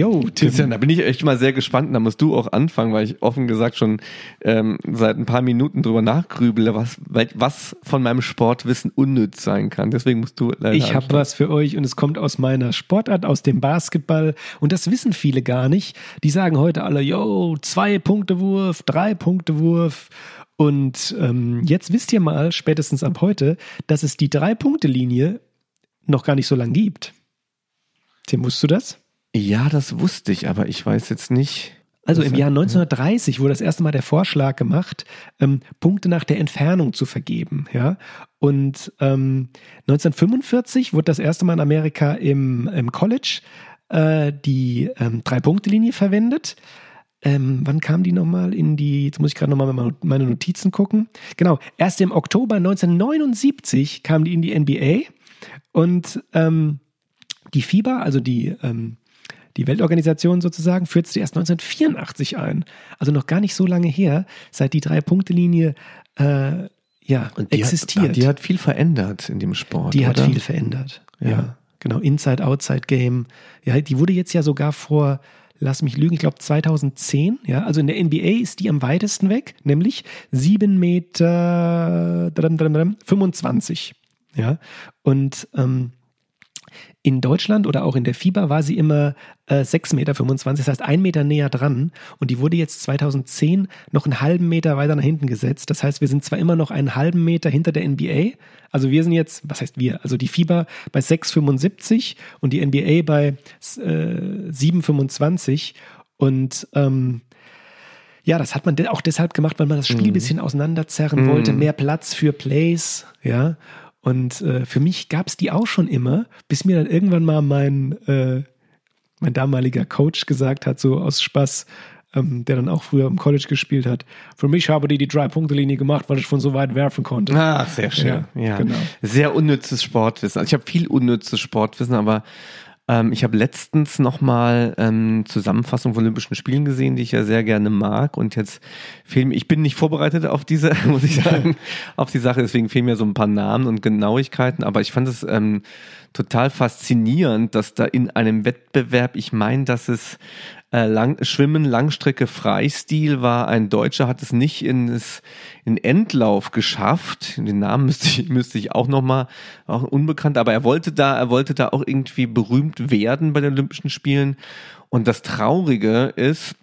Jo, Christian, da bin ich echt mal sehr gespannt. Da musst du auch anfangen, weil ich offen gesagt schon ähm, seit ein paar Minuten drüber nachgrübele, was, was von meinem Sportwissen unnütz sein kann. Deswegen musst du leider. Ich habe was für euch und es kommt aus meiner Sportart, aus dem Basketball. Und das wissen viele gar nicht. Die sagen heute alle, yo, zwei Punkte Wurf, drei Punkte Wurf. Und ähm, jetzt wisst ihr mal, spätestens ab heute, dass es die Drei-Punkte-Linie noch gar nicht so lang gibt. Tim, wusstest du das? Ja, das wusste ich, aber ich weiß jetzt nicht. Also im Jahr 1930 wurde das erste Mal der Vorschlag gemacht, ähm, Punkte nach der Entfernung zu vergeben. Ja? Und ähm, 1945 wurde das erste Mal in Amerika im, im College äh, die ähm, Drei-Punkte-Linie verwendet. Ähm, wann kam die nochmal in die, jetzt muss ich gerade nochmal meine Notizen gucken. Genau, erst im Oktober 1979 kam die in die NBA und ähm, die FIBA, also die ähm, die Weltorganisation sozusagen führte sie erst 1984 ein. Also noch gar nicht so lange her, seit die Drei-Punkte-Linie äh, ja, die existiert. Hat, die hat viel verändert in dem Sport. Die oder? hat viel verändert. Ja. ja. Genau. Inside-Outside-Game. Ja, die wurde jetzt ja sogar vor, lass mich lügen, ich glaube 2010. Ja, also in der NBA ist die am weitesten weg, nämlich 7 Meter 25. Ja, und ähm, in Deutschland oder auch in der FIBA war sie immer äh, 6,25 Meter, das heißt ein Meter näher dran. Und die wurde jetzt 2010 noch einen halben Meter weiter nach hinten gesetzt. Das heißt, wir sind zwar immer noch einen halben Meter hinter der NBA. Also wir sind jetzt, was heißt wir? Also die FIBA bei 6,75 und die NBA bei äh, 7,25. Und ähm, ja, das hat man auch deshalb gemacht, weil man das Spiel ein mhm. bisschen auseinanderzerren mhm. wollte, mehr Platz für Plays, ja. Und äh, für mich gab es die auch schon immer, bis mir dann irgendwann mal mein, äh, mein damaliger Coach gesagt hat, so aus Spaß, ähm, der dann auch früher im College gespielt hat. Für mich habe die die Drei-Punkte-Linie gemacht, weil ich von so weit werfen konnte. Ach, sehr schön. Ja, ja. Genau. Sehr unnützes Sportwissen. Also ich habe viel unnützes Sportwissen, aber ähm, ich habe letztens nochmal ähm, Zusammenfassung von Olympischen Spielen gesehen, die ich ja sehr gerne mag. Und jetzt fehlen mir, ich bin nicht vorbereitet auf diese, muss ich sagen, auf die Sache, deswegen fehlen mir so ein paar Namen und Genauigkeiten. Aber ich fand es ähm, total faszinierend, dass da in einem Wettbewerb, ich meine, dass es äh, Lang Schwimmen, Langstrecke, Freistil war ein Deutscher, hat es nicht ins, in Endlauf geschafft. Den Namen müsste ich, müsste ich auch nochmal, auch unbekannt, aber er wollte da, er wollte da auch irgendwie berühmt werden bei den Olympischen Spielen. Und das Traurige ist,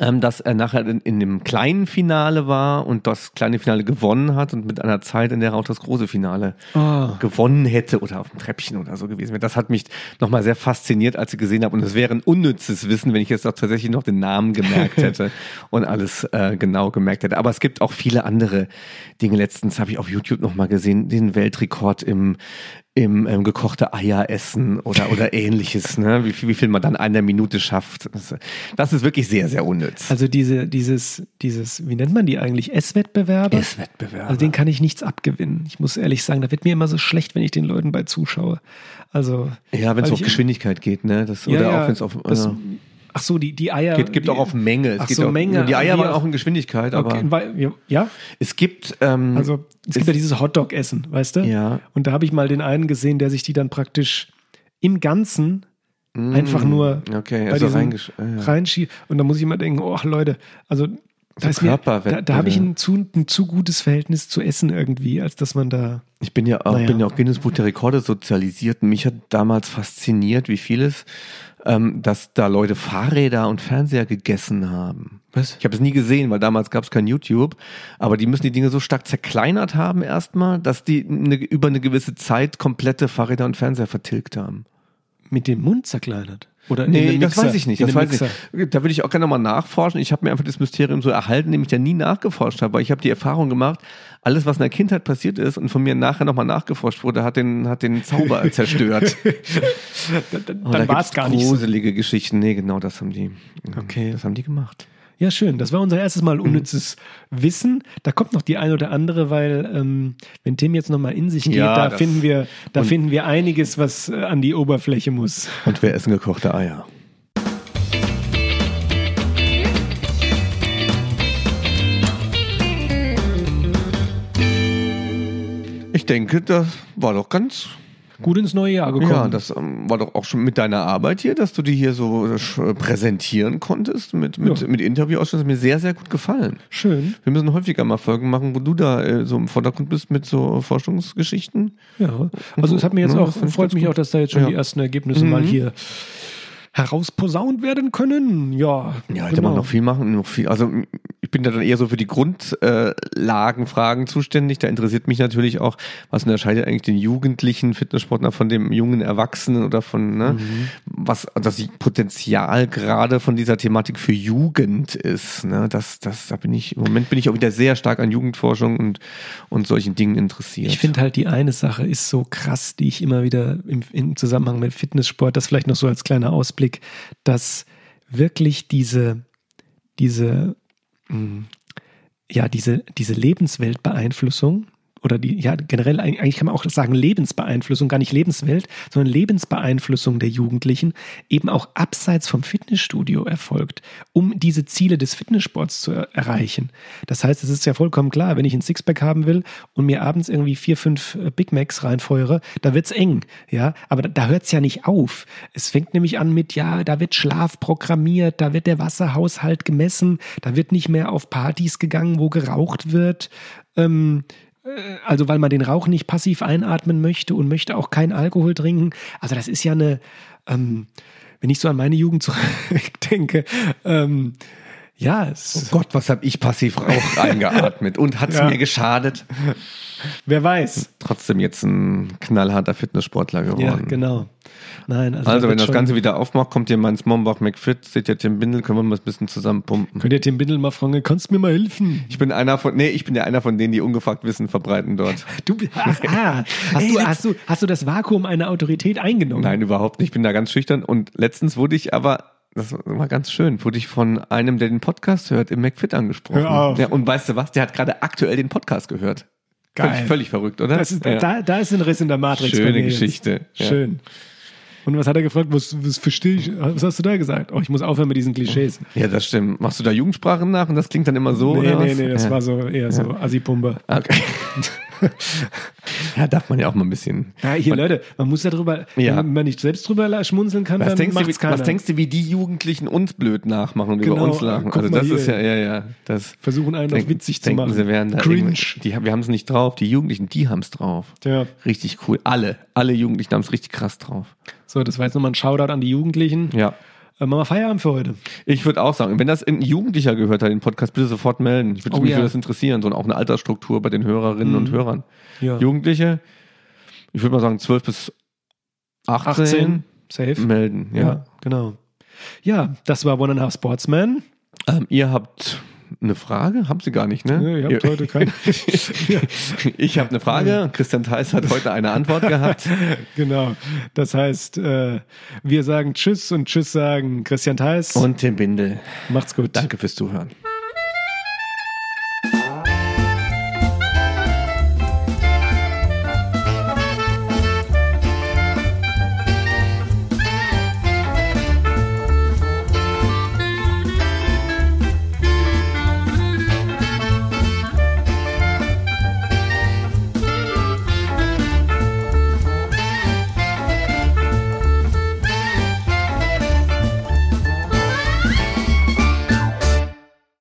dass er nachher in, in dem kleinen Finale war und das kleine Finale gewonnen hat und mit einer Zeit, in der er auch das große Finale oh. gewonnen hätte oder auf dem Treppchen oder so gewesen wäre. Das hat mich nochmal sehr fasziniert, als ich gesehen habe. Und es wäre ein unnützes Wissen, wenn ich jetzt auch tatsächlich noch den Namen gemerkt hätte und alles äh, genau gemerkt hätte. Aber es gibt auch viele andere Dinge. Letztens habe ich auf YouTube nochmal gesehen, den Weltrekord im, im ähm, gekochte Eier essen oder, oder ähnliches, ne? wie, viel, wie viel man dann in der Minute schafft. Das, ist wirklich sehr, sehr unnütz. Also diese, dieses, dieses, wie nennt man die eigentlich? Esswettbewerbe? Esswettbewerbe. Also den kann ich nichts abgewinnen. Ich muss ehrlich sagen, da wird mir immer so schlecht, wenn ich den Leuten bei zuschaue. Also. Ja, wenn es auf Geschwindigkeit geht, ne? Das, oder ja, auch wenn es auf. Das, äh, Ach so, die, die Eier. Gibt, gibt die, auch auf Menge. Es ach so, auch, Menge. Die Eier waren auch in Geschwindigkeit, aber. Okay, ja? Es gibt. Ähm, also, es gibt ja dieses Hotdog-Essen, weißt du? Ja. Und da habe ich mal den einen gesehen, der sich die dann praktisch im Ganzen mm, einfach nur okay, also ja. reinschiebt. Und da muss ich immer denken, oh Leute, also da, ist mir, da, da habe ich ein zu, ein zu gutes Verhältnis zu Essen irgendwie, als dass man da. Ich bin ja auch, naja. bin ja auch Guinness Buch der Rekorde sozialisiert. Mich hat damals fasziniert, wie vieles ähm, dass da Leute Fahrräder und Fernseher gegessen haben. Was? Ich habe es nie gesehen, weil damals gab es kein YouTube. Aber die müssen die Dinge so stark zerkleinert haben erstmal, dass die eine, über eine gewisse Zeit komplette Fahrräder und Fernseher vertilgt haben. Mit dem Mund zerkleinert? Oder nee, das weiß ich nicht. Das weiß ich. Da würde ich auch gerne nochmal nachforschen. Ich habe mir einfach das Mysterium so erhalten, nämlich ja nie nachgeforscht habe, weil ich habe die Erfahrung gemacht, alles, was in der Kindheit passiert ist und von mir nachher nochmal nachgeforscht wurde, hat den, hat den Zauber zerstört. dann dann, dann war es gar nicht. Gruselige Geschichten. Nee, genau das haben die. Okay. Das haben die gemacht. Ja, schön. Das war unser erstes Mal mhm. unnützes mhm. Wissen. Da kommt noch die ein oder andere, weil ähm, wenn Tim jetzt nochmal in sich geht, ja, da finden wir, da finden wir einiges, was äh, an die Oberfläche muss. Und wir essen gekochte Eier. Ich denke, das war doch ganz gut ins neue Jahr gekommen. Ja, das ähm, war doch auch schon mit deiner Arbeit hier, dass du die hier so äh, präsentieren konntest mit, mit, ja. mit Interviewausschnitt. Das hat mir sehr, sehr gut gefallen. Schön. Wir müssen häufiger mal Folgen machen, wo du da äh, so im Vordergrund bist mit so Forschungsgeschichten. Ja, also es hat mir jetzt ja, auch, freut mich gut. auch, dass da jetzt schon ja. die ersten Ergebnisse mhm. mal hier herausposaunt werden können. Ja, ja, hätte genau. man noch viel machen, noch viel. Also ich bin da dann eher so für die Grundlagenfragen zuständig. Da interessiert mich natürlich auch, was unterscheidet eigentlich den jugendlichen Fitnesssportler von dem jungen Erwachsenen oder von, ne, mhm. was das Potenzial gerade von dieser Thematik für Jugend ist. Ne? Das, das, da bin ich, im Moment bin ich auch wieder sehr stark an Jugendforschung und, und solchen Dingen interessiert. Ich finde halt die eine Sache ist so krass, die ich immer wieder im, im Zusammenhang mit Fitnesssport, das vielleicht noch so als kleiner Ausblick, dass wirklich diese, diese ja, diese, diese Lebensweltbeeinflussung oder die, ja, generell, eigentlich kann man auch sagen Lebensbeeinflussung, gar nicht Lebenswelt, sondern Lebensbeeinflussung der Jugendlichen eben auch abseits vom Fitnessstudio erfolgt, um diese Ziele des Fitnesssports zu erreichen. Das heißt, es ist ja vollkommen klar, wenn ich ein Sixpack haben will und mir abends irgendwie vier, fünf äh, Big Macs reinfeuere, da wird's eng, ja, aber da, da hört's ja nicht auf. Es fängt nämlich an mit, ja, da wird Schlaf programmiert, da wird der Wasserhaushalt gemessen, da wird nicht mehr auf Partys gegangen, wo geraucht wird, ähm, also weil man den Rauch nicht passiv einatmen möchte und möchte auch keinen Alkohol trinken. Also das ist ja eine, ähm, wenn ich so an meine Jugend zurückdenke, ähm, ja, es oh Gott, was habe ich passiv Rauch eingeatmet und hat es ja. mir geschadet? Wer weiß. Trotzdem jetzt ein knallharter Fitnesssportler geworden. Ja, genau. Nein, also, also wenn das Ganze wieder aufmacht, kommt ihr mal ins Mombach McFit, seht ihr Tim Bindel, können wir mal ein bisschen zusammen pumpen. Könnt ihr Tim Bindel mal fragen, kannst du mir mal helfen? Ich bin einer von, nee, ich bin ja einer von denen, die ungefragt Wissen verbreiten dort. Du, ach, ah, hast, Ey, du, hast, du, hast du das Vakuum einer Autorität eingenommen? Nein, überhaupt nicht. Ich bin da ganz schüchtern und letztens wurde ich aber das war ganz schön, wurde ich von einem, der den Podcast hört, im McFit angesprochen. Hör auf. Ja, und weißt du was? Der hat gerade aktuell den Podcast gehört. Geil. Völlig, völlig verrückt, oder? Ist, ja. da, da ist ein Riss in der Matrix. Schöne Geschichte. Ja. Schön. Und was hat er gefragt? Was, was verstehe ich? Was hast du da gesagt? Oh, ich muss aufhören mit diesen Klischees. Ja, das stimmt. Machst du da Jugendsprachen nach und das klingt dann immer so? Nee, nee, nee, das ja. war so eher so Assi-Pumpe. Okay. ja, darf man ja auch mal ein bisschen. Ja, hier, man, Leute, man muss ja drüber, ja. wenn man nicht selbst drüber schmunzeln kann, was dann denkst macht's du, keiner. Was denkst du, wie die Jugendlichen uns blöd nachmachen und genau, über uns lachen? Also das ist ja, ja, ja. Das Versuchen einen denk, auf witzig zu machen. Sie wären da Cringe. Die, wir haben es nicht drauf. Die Jugendlichen, die haben es drauf. Ja. Richtig cool. Alle, alle Jugendlichen haben es richtig krass drauf. So, das war jetzt nochmal ein Shoutout an die Jugendlichen. Ja. Äh, machen wir Feierabend für heute. Ich würde auch sagen, wenn das ein Jugendlicher gehört hat, den Podcast, bitte sofort melden. Ich würde oh, mich ja. würde das interessieren, so auch eine Altersstruktur bei den Hörerinnen mhm. und Hörern. Ja. Jugendliche, ich würde mal sagen 12 bis 18, 18 safe. melden. Ja. ja. genau. Ja, das war One and a Half Sportsman. Ähm, ihr habt eine Frage? Haben Sie gar nicht, ne? Nee, ihr habt heute keine. ich habe eine Frage. Christian Theis hat heute eine Antwort gehabt. genau. Das heißt, äh, wir sagen Tschüss und Tschüss sagen Christian Theis. Und Tim Bindel. Macht's gut. Danke fürs Zuhören.